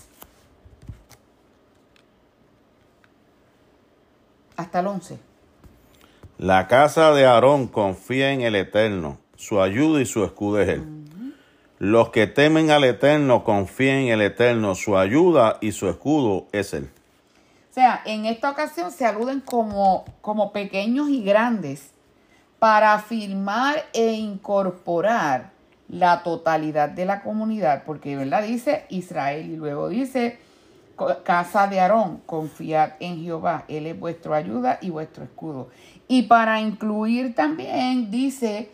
Hasta el 11. La casa de Aarón confía en el Eterno, su ayuda y su escudo es Él. Los que temen al Eterno confían en el Eterno, su ayuda y su escudo es Él. O sea, en esta ocasión se aluden como, como pequeños y grandes para afirmar e incorporar la totalidad de la comunidad, porque ¿verdad? dice Israel y luego dice casa de Aarón, confiad en Jehová, Él es vuestra ayuda y vuestro escudo. Y para incluir también dice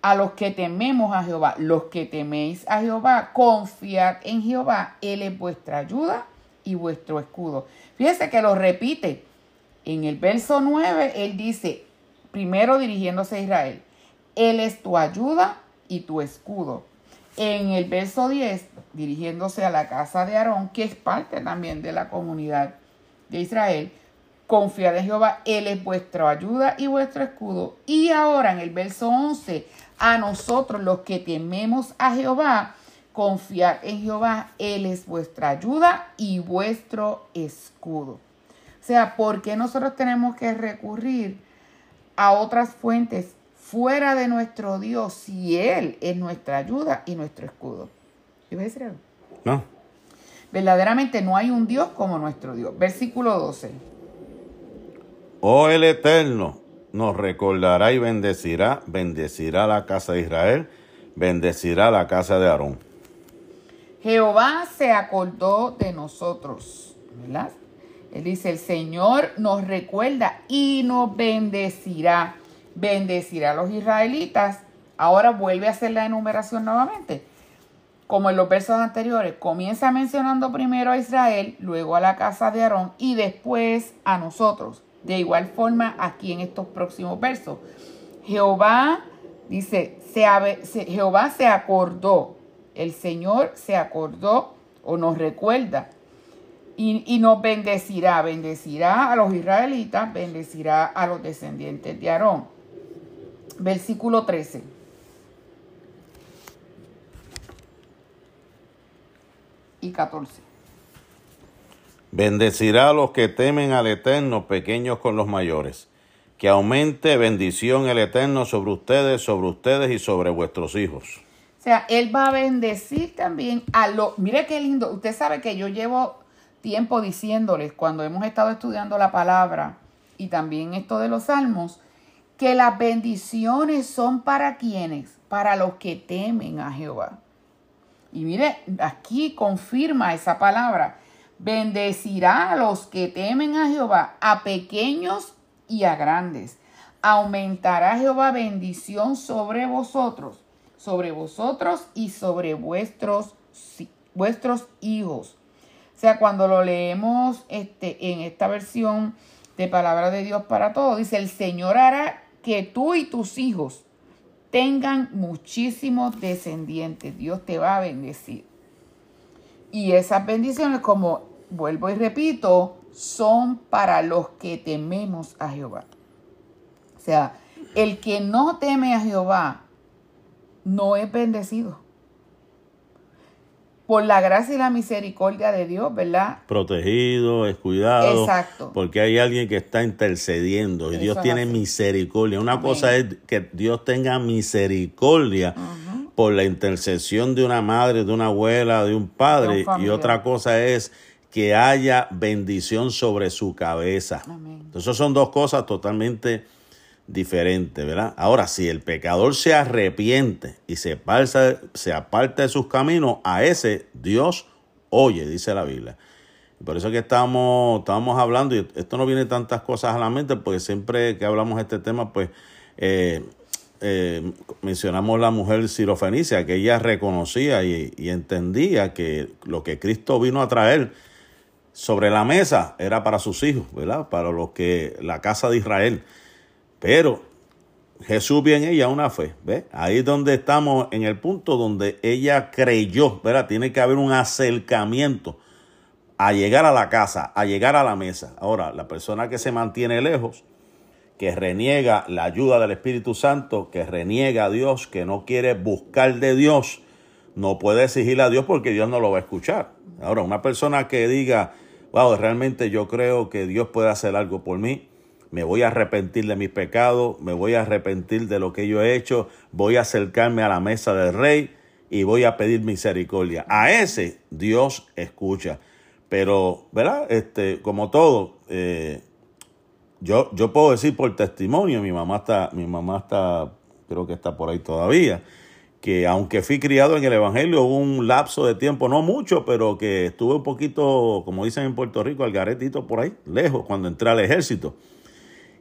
a los que tememos a Jehová, los que teméis a Jehová, confiad en Jehová, Él es vuestra ayuda y vuestro escudo. Fíjese que lo repite. En el verso 9, él dice, primero dirigiéndose a Israel, Él es tu ayuda y tu escudo. En el verso 10, dirigiéndose a la casa de Aarón, que es parte también de la comunidad de Israel, confiad en Jehová, Él es vuestra ayuda y vuestro escudo. Y ahora en el verso 11, a nosotros los que tememos a Jehová, confiad en Jehová, Él es vuestra ayuda y vuestro escudo. O sea, ¿por qué nosotros tenemos que recurrir a otras fuentes fuera de nuestro Dios si Él es nuestra ayuda y nuestro escudo? ¿Yo voy a decir algo? ¿No? Verdaderamente no hay un Dios como nuestro Dios. Versículo 12. Oh el Eterno nos recordará y bendecirá, bendecirá la casa de Israel, bendecirá la casa de Aarón. Jehová se acordó de nosotros, ¿verdad? Él dice, el Señor nos recuerda y nos bendecirá. Bendecirá a los israelitas. Ahora vuelve a hacer la enumeración nuevamente. Como en los versos anteriores, comienza mencionando primero a Israel, luego a la casa de Aarón y después a nosotros. De igual forma aquí en estos próximos versos. Jehová dice, se Jehová se acordó, el Señor se acordó o nos recuerda y, y nos bendecirá, bendecirá a los israelitas, bendecirá a los descendientes de Aarón. Versículo 13. Y 14. Bendecirá a los que temen al Eterno, pequeños con los mayores. Que aumente bendición el Eterno sobre ustedes, sobre ustedes y sobre vuestros hijos. O sea, Él va a bendecir también a los... Mire qué lindo. Usted sabe que yo llevo tiempo diciéndoles cuando hemos estado estudiando la palabra y también esto de los salmos, que las bendiciones son para quienes, para los que temen a Jehová. Y mire, aquí confirma esa palabra. Bendecirá a los que temen a Jehová, a pequeños y a grandes. Aumentará Jehová bendición sobre vosotros, sobre vosotros y sobre vuestros, vuestros hijos. O sea, cuando lo leemos este, en esta versión de Palabra de Dios para todos, dice, el Señor hará que tú y tus hijos tengan muchísimos descendientes. Dios te va a bendecir. Y esas bendiciones, como vuelvo y repito, son para los que tememos a Jehová. O sea, el que no teme a Jehová no es bendecido. Por la gracia y la misericordia de Dios, ¿verdad? Protegido, es cuidado. Exacto. Porque hay alguien que está intercediendo y Eso Dios tiene así. misericordia. Una Amén. cosa es que Dios tenga misericordia por la intercesión de una madre, de una abuela, de un De padre. un y otra cosa es que haya bendición sobre su cabeza. Amén. Entonces son dos cosas totalmente diferente, ¿verdad? Ahora, si el pecador se arrepiente y se, se aparta de sus caminos, a ese Dios oye, dice la Biblia. Por eso que estamos, estamos hablando, y esto no viene tantas cosas a la mente, porque siempre que hablamos de este tema, pues eh, eh, mencionamos la mujer sirofenicia, que ella reconocía y, entendía que lo que Cristo vino a traer sobre la mesa era para sus hijos, ¿verdad? Para los que la casa de Israel. Pero Jesús vio en ella una fe, ¿ves? Ahí es donde estamos en el punto donde ella creyó, ¿verdad? Tiene que haber un acercamiento a llegar a la casa, a llegar a la mesa. Ahora, la persona que se mantiene lejos, que reniega la ayuda del Espíritu Santo, que reniega a Dios, que no quiere buscar de Dios, no puede exigirle a Dios porque Dios no lo va a escuchar. Ahora, una persona que diga, wow, realmente yo creo que Dios puede hacer algo por mí, me voy a arrepentir de mis pecados, me voy a arrepentir de lo que yo he hecho, voy a acercarme a la mesa del rey y voy a pedir misericordia. A ese Dios escucha. Pero, ¿verdad? Este, como todo, eh, yo, yo puedo decir por testimonio, mi mamá está, mi mamá está, creo que está por ahí todavía, que aunque fui criado en el Evangelio, hubo un lapso de tiempo, no mucho, pero que estuve un poquito, como dicen en Puerto Rico, al garetito por ahí, lejos, cuando entré al ejército.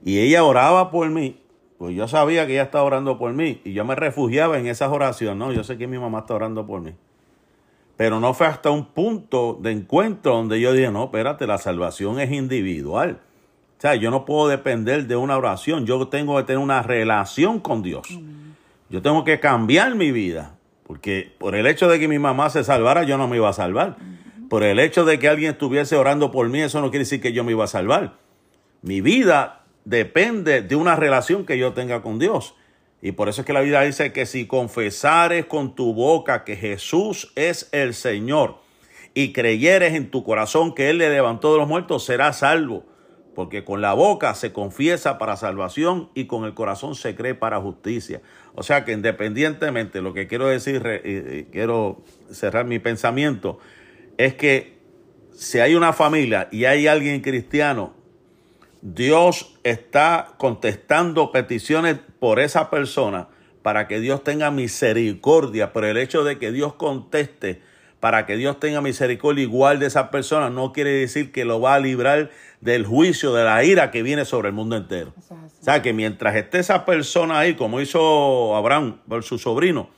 Y ella oraba por mí, pues yo sabía que ella estaba orando por mí, y yo me refugiaba en esas oraciones, no, yo sé que mi mamá está orando por mí. Pero no fue hasta un punto de encuentro donde yo dije, no, espérate, la salvación es individual. O sea, yo no puedo depender de una oración, yo tengo que tener una relación con Dios. Yo tengo que cambiar mi vida, porque por el hecho de que mi mamá se salvara, yo no me iba a salvar. Por el hecho de que alguien estuviese orando por mí, eso no quiere decir que yo me iba a salvar. Mi vida depende de una relación que yo tenga con Dios. Y por eso es que la Biblia dice que si confesares con tu boca que Jesús es el Señor y creyeres en tu corazón que Él le levantó de los muertos, serás salvo porque con la boca se confiesa para salvación y con el corazón se cree para justicia. O sea que independientemente, lo que quiero decir, quiero cerrar mi pensamiento, es que si hay una familia y hay alguien cristiano, Dios está contestando peticiones por esa persona para que Dios tenga misericordia, pero el hecho de que Dios conteste para que Dios tenga misericordia igual de esa persona, no quiere decir que lo va a librar del juicio, de la ira que viene sobre el mundo entero. O sea, que mientras esté esa persona ahí, como hizo Abraham por su sobrino,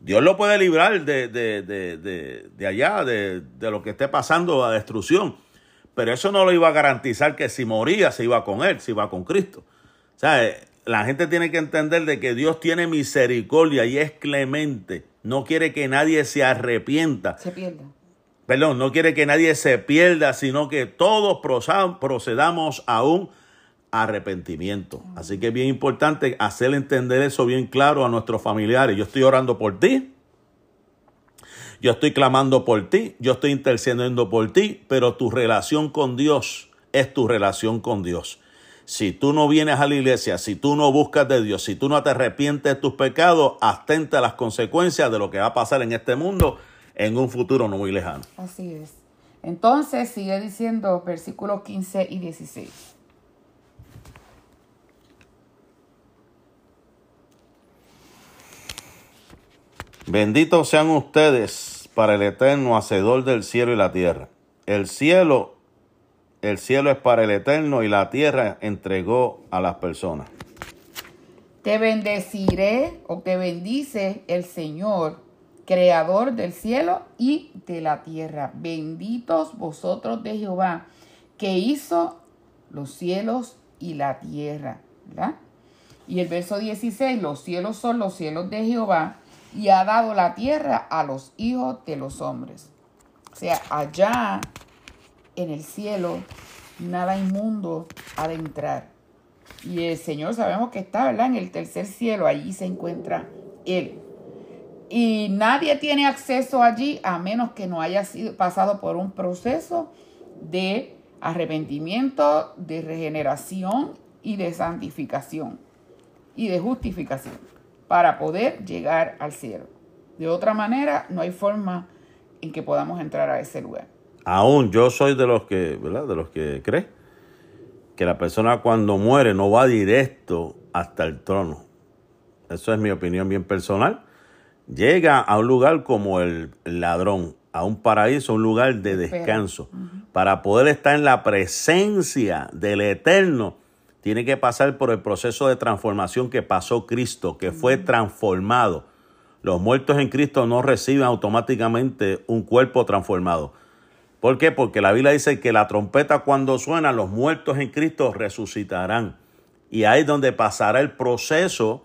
Dios lo puede librar de, de, de, de allá, de, lo que esté pasando, a destrucción. Pero eso no lo iba a garantizar que si moría se iba con él, se iba con Cristo. O sea, la gente tiene que entender de que Dios tiene misericordia y es clemente no quiere que nadie se arrepienta. Se pierda. Perdón, no quiere que nadie se pierda, sino que todos procedamos a un arrepentimiento. Así que es bien importante hacer entender eso bien claro a nuestros familiares. Yo estoy orando por ti. Yo estoy clamando por ti, yo estoy intercediendo por ti, pero tu relación con Dios es tu relación con Dios si tú no vienes a la iglesia, si tú no buscas de Dios, si tú no te arrepientes de tus pecados, atenta a las consecuencias de lo que va a pasar en este mundo en un futuro no muy lejano. Así es. Entonces sigue diciendo versículos 15 y 16. Benditos sean ustedes para el eterno hacedor del cielo y la tierra. El cielo el cielo es para el eterno y la tierra entregó a las personas. Te bendeciré o te bendice el Señor, creador del cielo y de la tierra. Benditos vosotros de Jehová, que hizo los cielos y la tierra. ¿verdad? Y el verso 16, los cielos son los cielos de Jehová y ha dado la tierra a los hijos de los hombres. O sea, allá en el cielo, nada inmundo ha de entrar. Y el Señor sabemos que está, ¿verdad? En el tercer cielo, allí se encuentra Él. Y nadie tiene acceso allí a menos que no haya sido pasado por un proceso de arrepentimiento, de regeneración y de santificación y de justificación para poder llegar al cielo. De otra manera, no hay forma en que podamos entrar a ese lugar aún yo soy de los que, ¿verdad? De los que cree que la persona cuando muere no va directo hasta el trono. Eso es mi opinión bien personal. Llega a un lugar como el ladrón, a un paraíso, un lugar de descanso. Para poder estar en la presencia del Eterno, tiene que pasar por el proceso de transformación que pasó Cristo, que fue transformado. Los muertos en Cristo no reciben automáticamente un cuerpo transformado. ¿Por qué? Porque la Biblia dice que la trompeta cuando suena, los muertos en Cristo resucitarán. Y ahí es donde pasará el proceso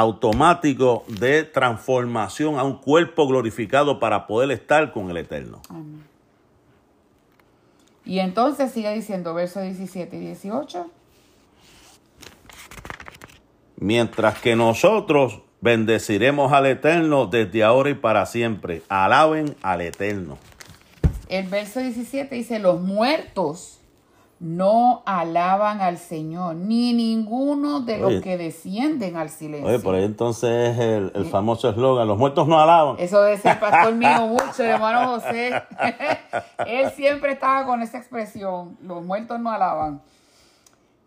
automático de transformación a un cuerpo glorificado para poder estar con el Eterno. Y entonces sigue diciendo versos 17 y 18. Mientras que nosotros bendeciremos al Eterno desde ahora y para siempre. Alaben al Eterno. El verso 17 dice, los muertos no alaban al Señor, ni ninguno de los que descienden al silencio. Oye, por ahí entonces es el, el famoso eslogan, los muertos no alaban. Eso decía el pastor mío mucho, hermano José. Él siempre estaba con esa expresión, los muertos no alaban.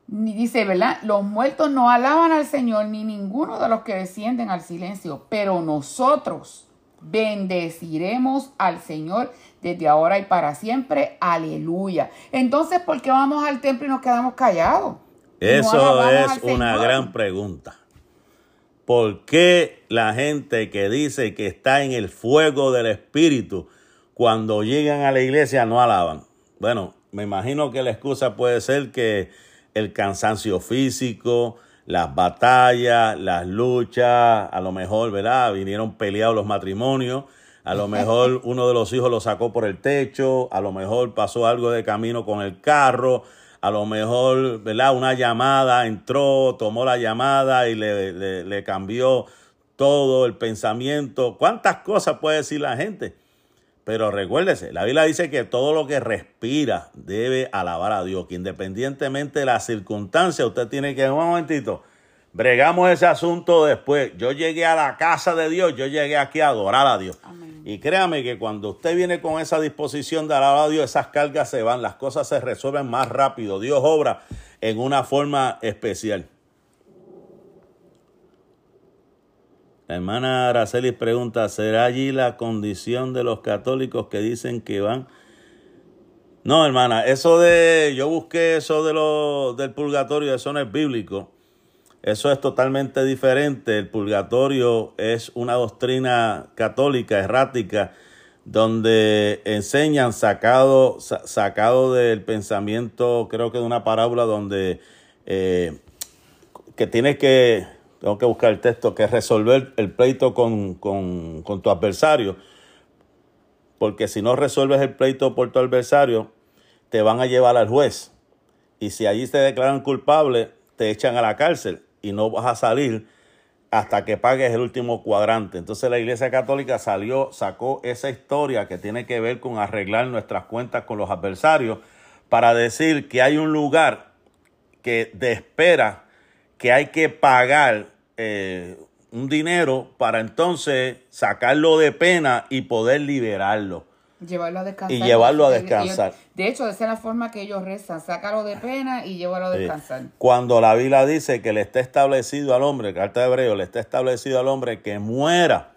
Ni dice, ¿verdad? Los muertos no alaban al Señor, ni ninguno de los que descienden al silencio, pero nosotros bendeciremos al Señor desde ahora y para siempre. Aleluya. Entonces, ¿por qué vamos al templo y nos quedamos callados? Eso es una gran pregunta. ¿Por qué la gente que dice que está en el fuego del Espíritu, cuando llegan a la iglesia no alaban? Bueno, me imagino que la excusa puede ser que el cansancio físico, las batallas, las luchas, a lo mejor, ¿verdad? Vinieron peleados los matrimonios, a lo mejor uno de los hijos lo sacó por el techo, a lo mejor pasó algo de camino con el carro, a lo mejor, ¿verdad? Una llamada entró, tomó la llamada y le, le cambió todo el pensamiento. ¿Cuántas cosas puede decir la gente? Pero recuérdese, la Biblia dice que todo lo que respira debe alabar a Dios, que independientemente de las circunstancias, usted tiene que, un momentito, bregamos ese asunto después. Yo llegué a la casa de Dios, yo llegué aquí a adorar a Dios. Y créame que cuando usted viene con esa disposición de alabar a Dios, esas cargas se van, las cosas se resuelven más rápido. Dios obra en una forma especial. La hermana Araceli pregunta, ¿será allí la condición de los católicos que dicen que van? No, hermana, eso de, yo busqué eso de lo, del purgatorio, eso no es bíblico. Eso es totalmente diferente. El purgatorio es una doctrina católica, errática, donde enseñan sacado, sacado del pensamiento, creo que de una parábola donde eh, que tienes que tengo que buscar el texto, que resolver el pleito con, tu adversario. Porque si no resuelves el pleito por tu adversario, te van a llevar al juez. Y si allí te declaran culpable, te echan a la cárcel y no vas a salir hasta que pagues el último cuadrante. Entonces la Iglesia Católica salió, sacó esa historia que tiene que ver con arreglar nuestras cuentas con los adversarios para decir que hay un lugar que de espera que hay que pagar eh, un dinero para entonces sacarlo de pena y poder liberarlo. Llevarlo a descansar. Y llevarlo a descansar. de hecho, esa es la forma que ellos rezan, sácalo de pena y llevarlo a descansar. Cuando la Biblia dice que le está establecido al hombre, carta de Hebreo, le está establecido al hombre que muera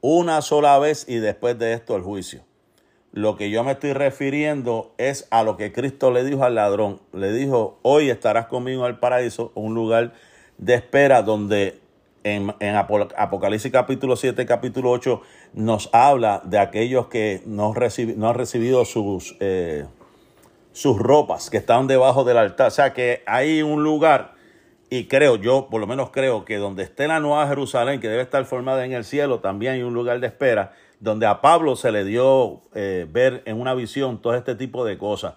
una sola vez y después de esto el juicio. Lo que yo me estoy refiriendo es a lo que Cristo le dijo al ladrón. Le dijo, hoy estarás conmigo en el paraíso, un lugar de espera donde en, Apocalipsis capítulo 7, capítulo 8 nos habla de aquellos que no, no han recibido sus, eh, sus ropas, que están debajo del altar. O sea que hay un lugar, y creo, yo por lo menos creo que donde esté la Nueva Jerusalén, que debe estar formada en el cielo, también hay un lugar de espera, donde a Pablo se le dio eh, ver en una visión todo este tipo de cosas.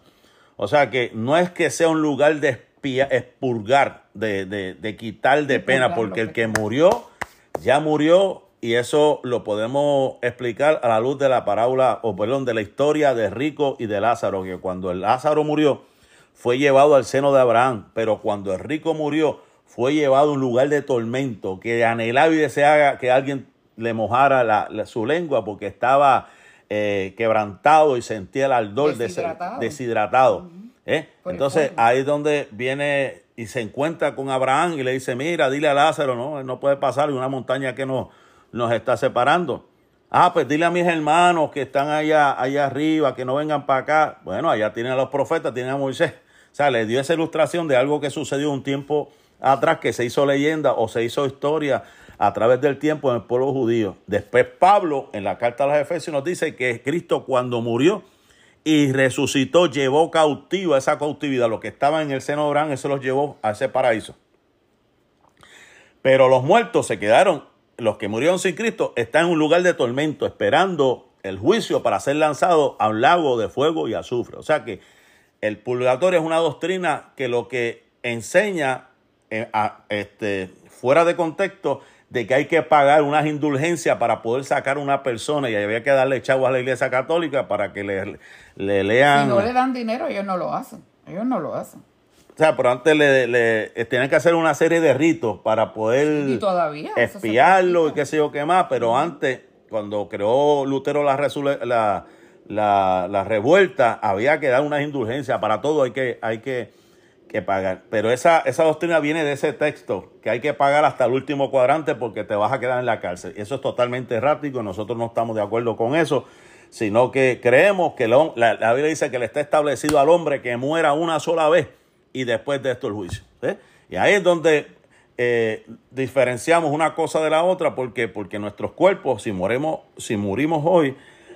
O sea que no es que sea un lugar de expurgar, de, de, de quitar de pena, porque el que murió, ya murió y eso lo podemos explicar a la luz de la parábola, o perdón, de la historia de Rico y de Lázaro, que cuando el Lázaro murió, fue llevado al seno de Abraham, pero cuando el rico murió, fue llevado a un lugar de tormento, que anhelaba y deseaba que alguien le mojara la, su lengua, porque estaba eh, quebrantado y sentía el ardor deshidratado. deshidratado. ¿Eh? Entonces ahí es donde viene y se encuentra con Abraham y le dice, mira, dile a Lázaro, no, no puede pasar una montaña que nos, nos está separando. Ah, pues dile a mis hermanos que están allá, allá arriba, que no vengan para acá. Bueno, allá tienen a los profetas, tienen a Moisés. O sea, le dio esa ilustración de algo que sucedió un tiempo atrás, que se hizo leyenda o se hizo historia a través del tiempo en el pueblo judío. Después Pablo, en la carta a los Efesios, nos dice que Cristo cuando murió y resucitó, llevó cautivo a esa cautividad. Lo que estaba en el seno de Abraham, eso los llevó a ese paraíso. Pero los muertos se quedaron los que murieron sin Cristo están en un lugar de tormento, esperando el juicio para ser lanzado a un lago de fuego y azufre. O sea que el purgatorio es una doctrina que lo que enseña eh, este, fuera de contexto de que hay que pagar unas indulgencias para poder sacar a una persona y había que darle chavo a la iglesia católica para que le, le lean. Si no le dan dinero, ellos no lo hacen. Ellos no lo hacen. O sea, pero antes le, le eh, tenían que hacer una serie de ritos para poder y todavía, espiarlo y qué sé yo qué más, pero antes, cuando creó Lutero la, la, la, la, revuelta, había que dar unas indulgencias, para todo hay que, hay que, que pagar. Pero esa, esa doctrina viene de ese texto, que hay que pagar hasta el último cuadrante porque te vas a quedar en la cárcel. Eso es totalmente errático, nosotros no estamos de acuerdo con eso sino que creemos que la, la Biblia dice que le está establecido al hombre que muera una sola vez y después de esto el juicio. Y ahí es donde eh, diferenciamos una cosa de la otra, porque Porque nuestros cuerpos, si moremos, si morimos hoy,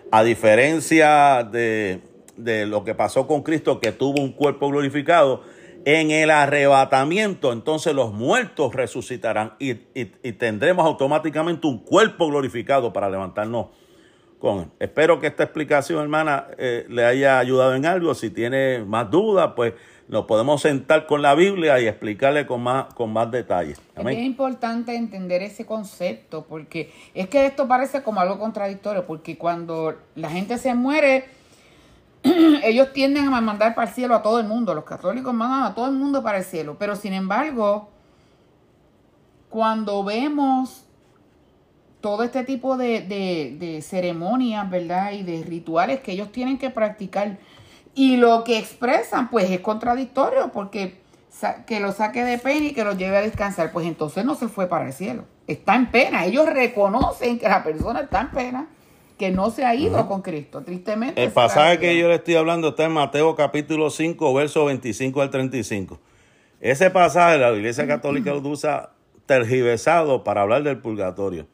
a diferencia de, de lo que pasó con Cristo, que tuvo un cuerpo glorificado, en el arrebatamiento, entonces los muertos resucitarán y, y, tendremos automáticamente un cuerpo glorificado para levantarnos con él. Espero que esta explicación, hermana, eh, le haya ayudado en algo. Si tiene más dudas, pues nos podemos sentar con la Biblia y explicarle con más, con más detalles. Es importante entender ese concepto, porque es que esto parece como algo contradictorio, porque cuando la gente se muere, ellos tienden a mandar para el cielo a todo el mundo, los católicos mandan a todo el mundo para el cielo, pero sin embargo, cuando vemos todo este tipo de, ceremonias, ¿verdad? Y de rituales que ellos tienen que practicar, y lo que expresan, pues es contradictorio, porque que lo saque de pena y que lo lleve a descansar, pues entonces no se fue para el cielo. Está en pena. Ellos reconocen que la persona está en pena, que no se ha ido con Cristo. Tristemente. El pasaje que yo le estoy hablando está en Mateo capítulo 5, verso 25 al 35. Ese pasaje la Iglesia Católica lo usa tergiversado para hablar del purgatorio.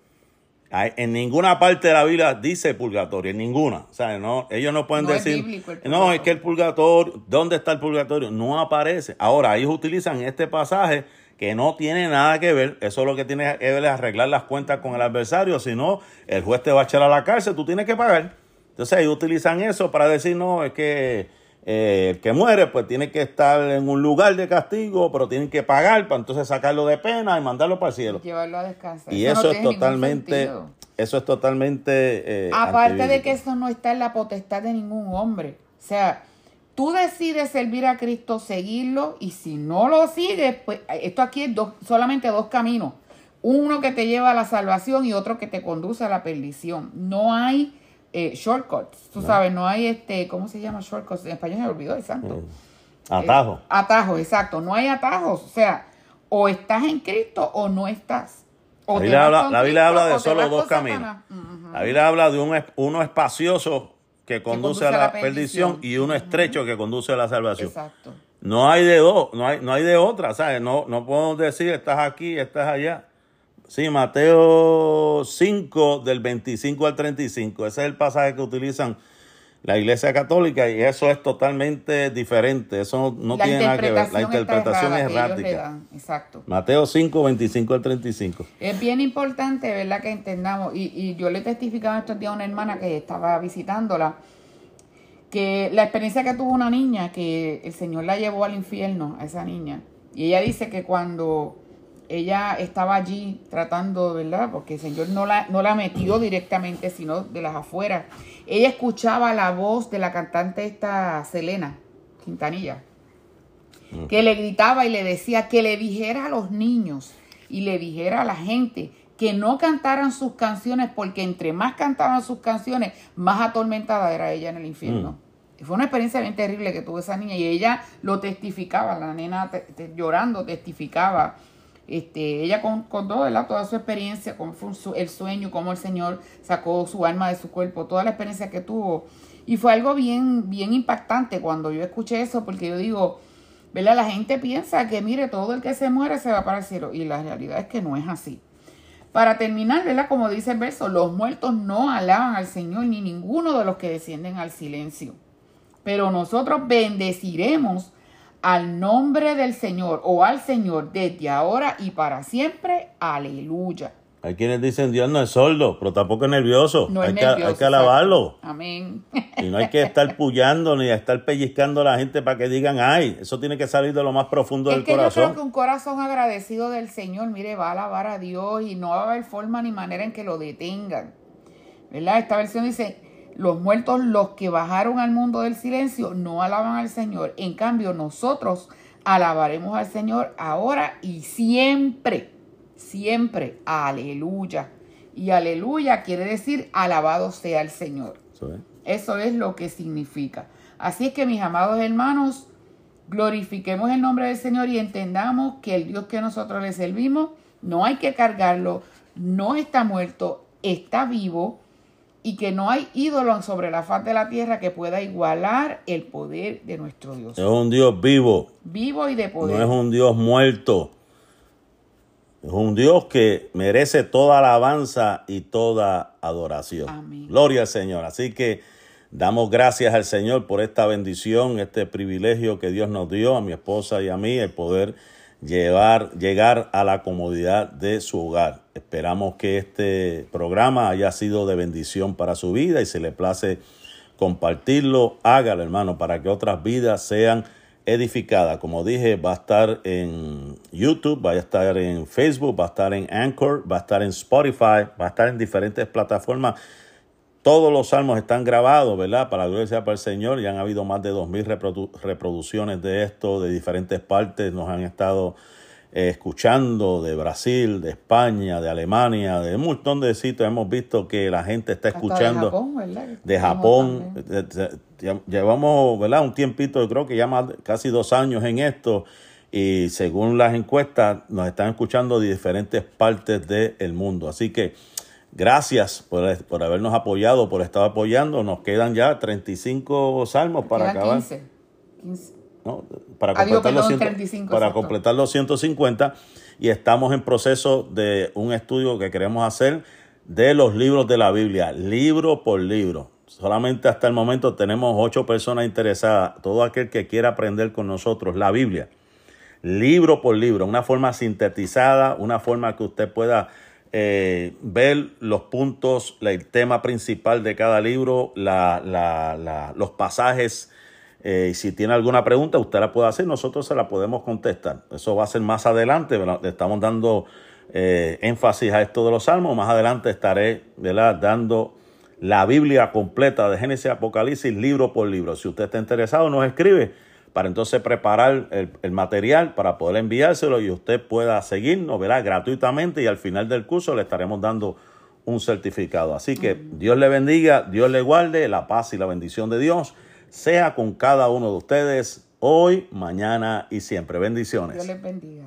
En ninguna parte de la Biblia dice purgatorio, en ninguna. O sea, no, ellos no pueden decir, no, es que el purgatorio, ¿dónde está el purgatorio? No aparece. Ahora, ellos utilizan este pasaje que no tiene nada que ver, eso es lo que tiene que ver es arreglar las cuentas con el adversario, si no, el juez te va a echar a la cárcel, tú tienes que pagar. Entonces, ellos utilizan eso para decir, no, es que eh, el que muere, pues tiene que estar en un lugar de castigo, pero tienen que pagar para entonces sacarlo de pena y mandarlo para el cielo. Llevarlo a descansar. Y eso, es totalmente, eso es totalmente. Eh, Aparte de que eso no está en la potestad de ningún hombre. O sea, tú decides servir a Cristo, seguirlo, y si no lo sigues, pues esto aquí es dos, solamente dos caminos. Uno que te lleva a la salvación y otro que te conduce a la perdición. No hay eh, shortcuts. Tú sabes, no hay este, ¿cómo se llama shortcuts? En español se me olvidó, exacto. Mm. Atajo. Eh, atajos, exacto. No hay atajos. O sea, o estás en Cristo o no estás. la Biblia habla, la Biblia habla de solo dos caminos. La Biblia habla de un, uno espacioso que conduce, a la, perdición, y uno estrecho que conduce a la salvación. Exacto. No hay de dos, no hay, no hay de otra, ¿sabes? No, no podemos decir estás aquí, estás allá. Sí, Mateo 5 del 25 al 35. Ese es el pasaje que utilizan la Iglesia Católica y eso es totalmente diferente. Eso no, tiene nada que ver. La interpretación es errática. Exacto. Mateo 5, 25 al 35. Es bien importante, ¿verdad? Que entendamos. Y, y yo le testificaba estos días a una hermana que estaba visitándola que la experiencia que tuvo una niña, que el Señor la llevó al infierno, a esa niña. Y ella dice que cuando ella estaba allí tratando, ¿verdad? Porque el Señor no la, no la metió directamente, sino de las afueras. Ella escuchaba la voz de la cantante esta Selena Quintanilla, mm. que le gritaba y le decía que le dijera a los niños y le dijera a la gente que no cantaran sus canciones porque entre más cantaban sus canciones, más atormentada era ella en el infierno. Mm. Fue una experiencia bien terrible que tuvo esa niña y ella lo testificaba, la nena llorando testificaba. Este, ella con, con toda su experiencia, cómo fue el sueño, cómo el Señor sacó su alma de su cuerpo, toda la experiencia que tuvo. Y fue algo bien, bien impactante cuando yo escuché eso, porque yo digo, ¿verdad? La gente piensa que, mire, todo el que se muere se va para el cielo. Y la realidad es que no es así. Para terminar, ¿verdad? Como dice el verso, los muertos no alaban al Señor ni ninguno de los que descienden al silencio. Pero nosotros bendeciremos al nombre del Señor o al Señor desde ahora y para siempre. Aleluya. Hay quienes dicen Dios no es sordo, pero tampoco es nervioso. hay, que, hay, que, alabarlo. Amén. Y no hay que estar pullando ni estar pellizcando a la gente para que digan, ay, eso tiene que salir de lo más profundo del que corazón. Yo creo que un corazón agradecido del Señor, mire, va a alabar a Dios y no va a haber forma ni manera en que lo detengan. ¿Verdad? Esta versión dice, los muertos, los que bajaron al mundo del silencio, no alaban al Señor. En cambio, nosotros alabaremos al Señor ahora y siempre siempre. Aleluya. Y aleluya quiere decir alabado sea el Señor. Eso es lo que significa. Así es que mis amados hermanos, glorifiquemos el nombre del Señor y entendamos que el Dios que nosotros le servimos, no hay que cargarlo, no está muerto, está vivo y que no hay ídolo sobre la faz de la tierra que pueda igualar el poder de nuestro Dios. Es un Dios vivo. Vivo y de poder. No es un Dios muerto. Es un Dios que merece toda alabanza y toda adoración. Gloria al Señor. Así que damos gracias al Señor por esta bendición, este privilegio que Dios nos dio a mi esposa y a mí, el poder llevar, llegar a la comodidad de su hogar. Esperamos que este programa haya sido de bendición para su vida y si le place compartirlo, hágalo hermano, para que otras vidas sean edificada. Como dije, va a estar en YouTube, va a estar en Facebook, va a estar en Anchor, va a estar en Spotify, va a estar en diferentes plataformas. Todos los salmos están grabados, ¿verdad? Para la gloria sea para el Señor. Ya han habido más de dos mil reproducciones de esto, de diferentes partes. Nos han estado eh, escuchando de Brasil, de España, de Alemania, de un montón de sitios. Hemos visto que la gente está escuchando. de Japón, ¿verdad? De Japón llevamos ¿verdad? un tiempito, creo que ya más, casi dos años en esto y según las encuestas nos están escuchando de diferentes partes del mundo. Así que gracias por, por, habernos apoyado, por estar apoyando. Nos quedan ya 35 salmos para acabar. 15. 15. Para, completar, los 35, para completar los 150 y estamos en proceso de un estudio que queremos hacer de los libros de la Biblia, libro por libro. Solamente hasta el momento tenemos ocho personas interesadas. Todo aquel que quiera aprender con nosotros la Biblia, libro por libro, una forma sintetizada, una forma que usted pueda eh, ver los puntos, el tema principal de cada libro, los pasajes. Eh, y si tiene alguna pregunta, usted la puede hacer, nosotros se la podemos contestar. Eso va a ser más adelante, le estamos dando eh, énfasis a esto de los salmos. Más adelante estaré dando la Biblia completa de Génesis Apocalipsis, libro por libro. Si usted está interesado, nos escribe para entonces preparar el, material para poder enviárselo y usted pueda seguirnos, verá, gratuitamente y al final del curso le estaremos dando un certificado. Así que Dios le bendiga, Dios le guarde, la paz y la bendición de Dios sea con cada uno de ustedes hoy, mañana y siempre. Bendiciones. Dios les bendiga.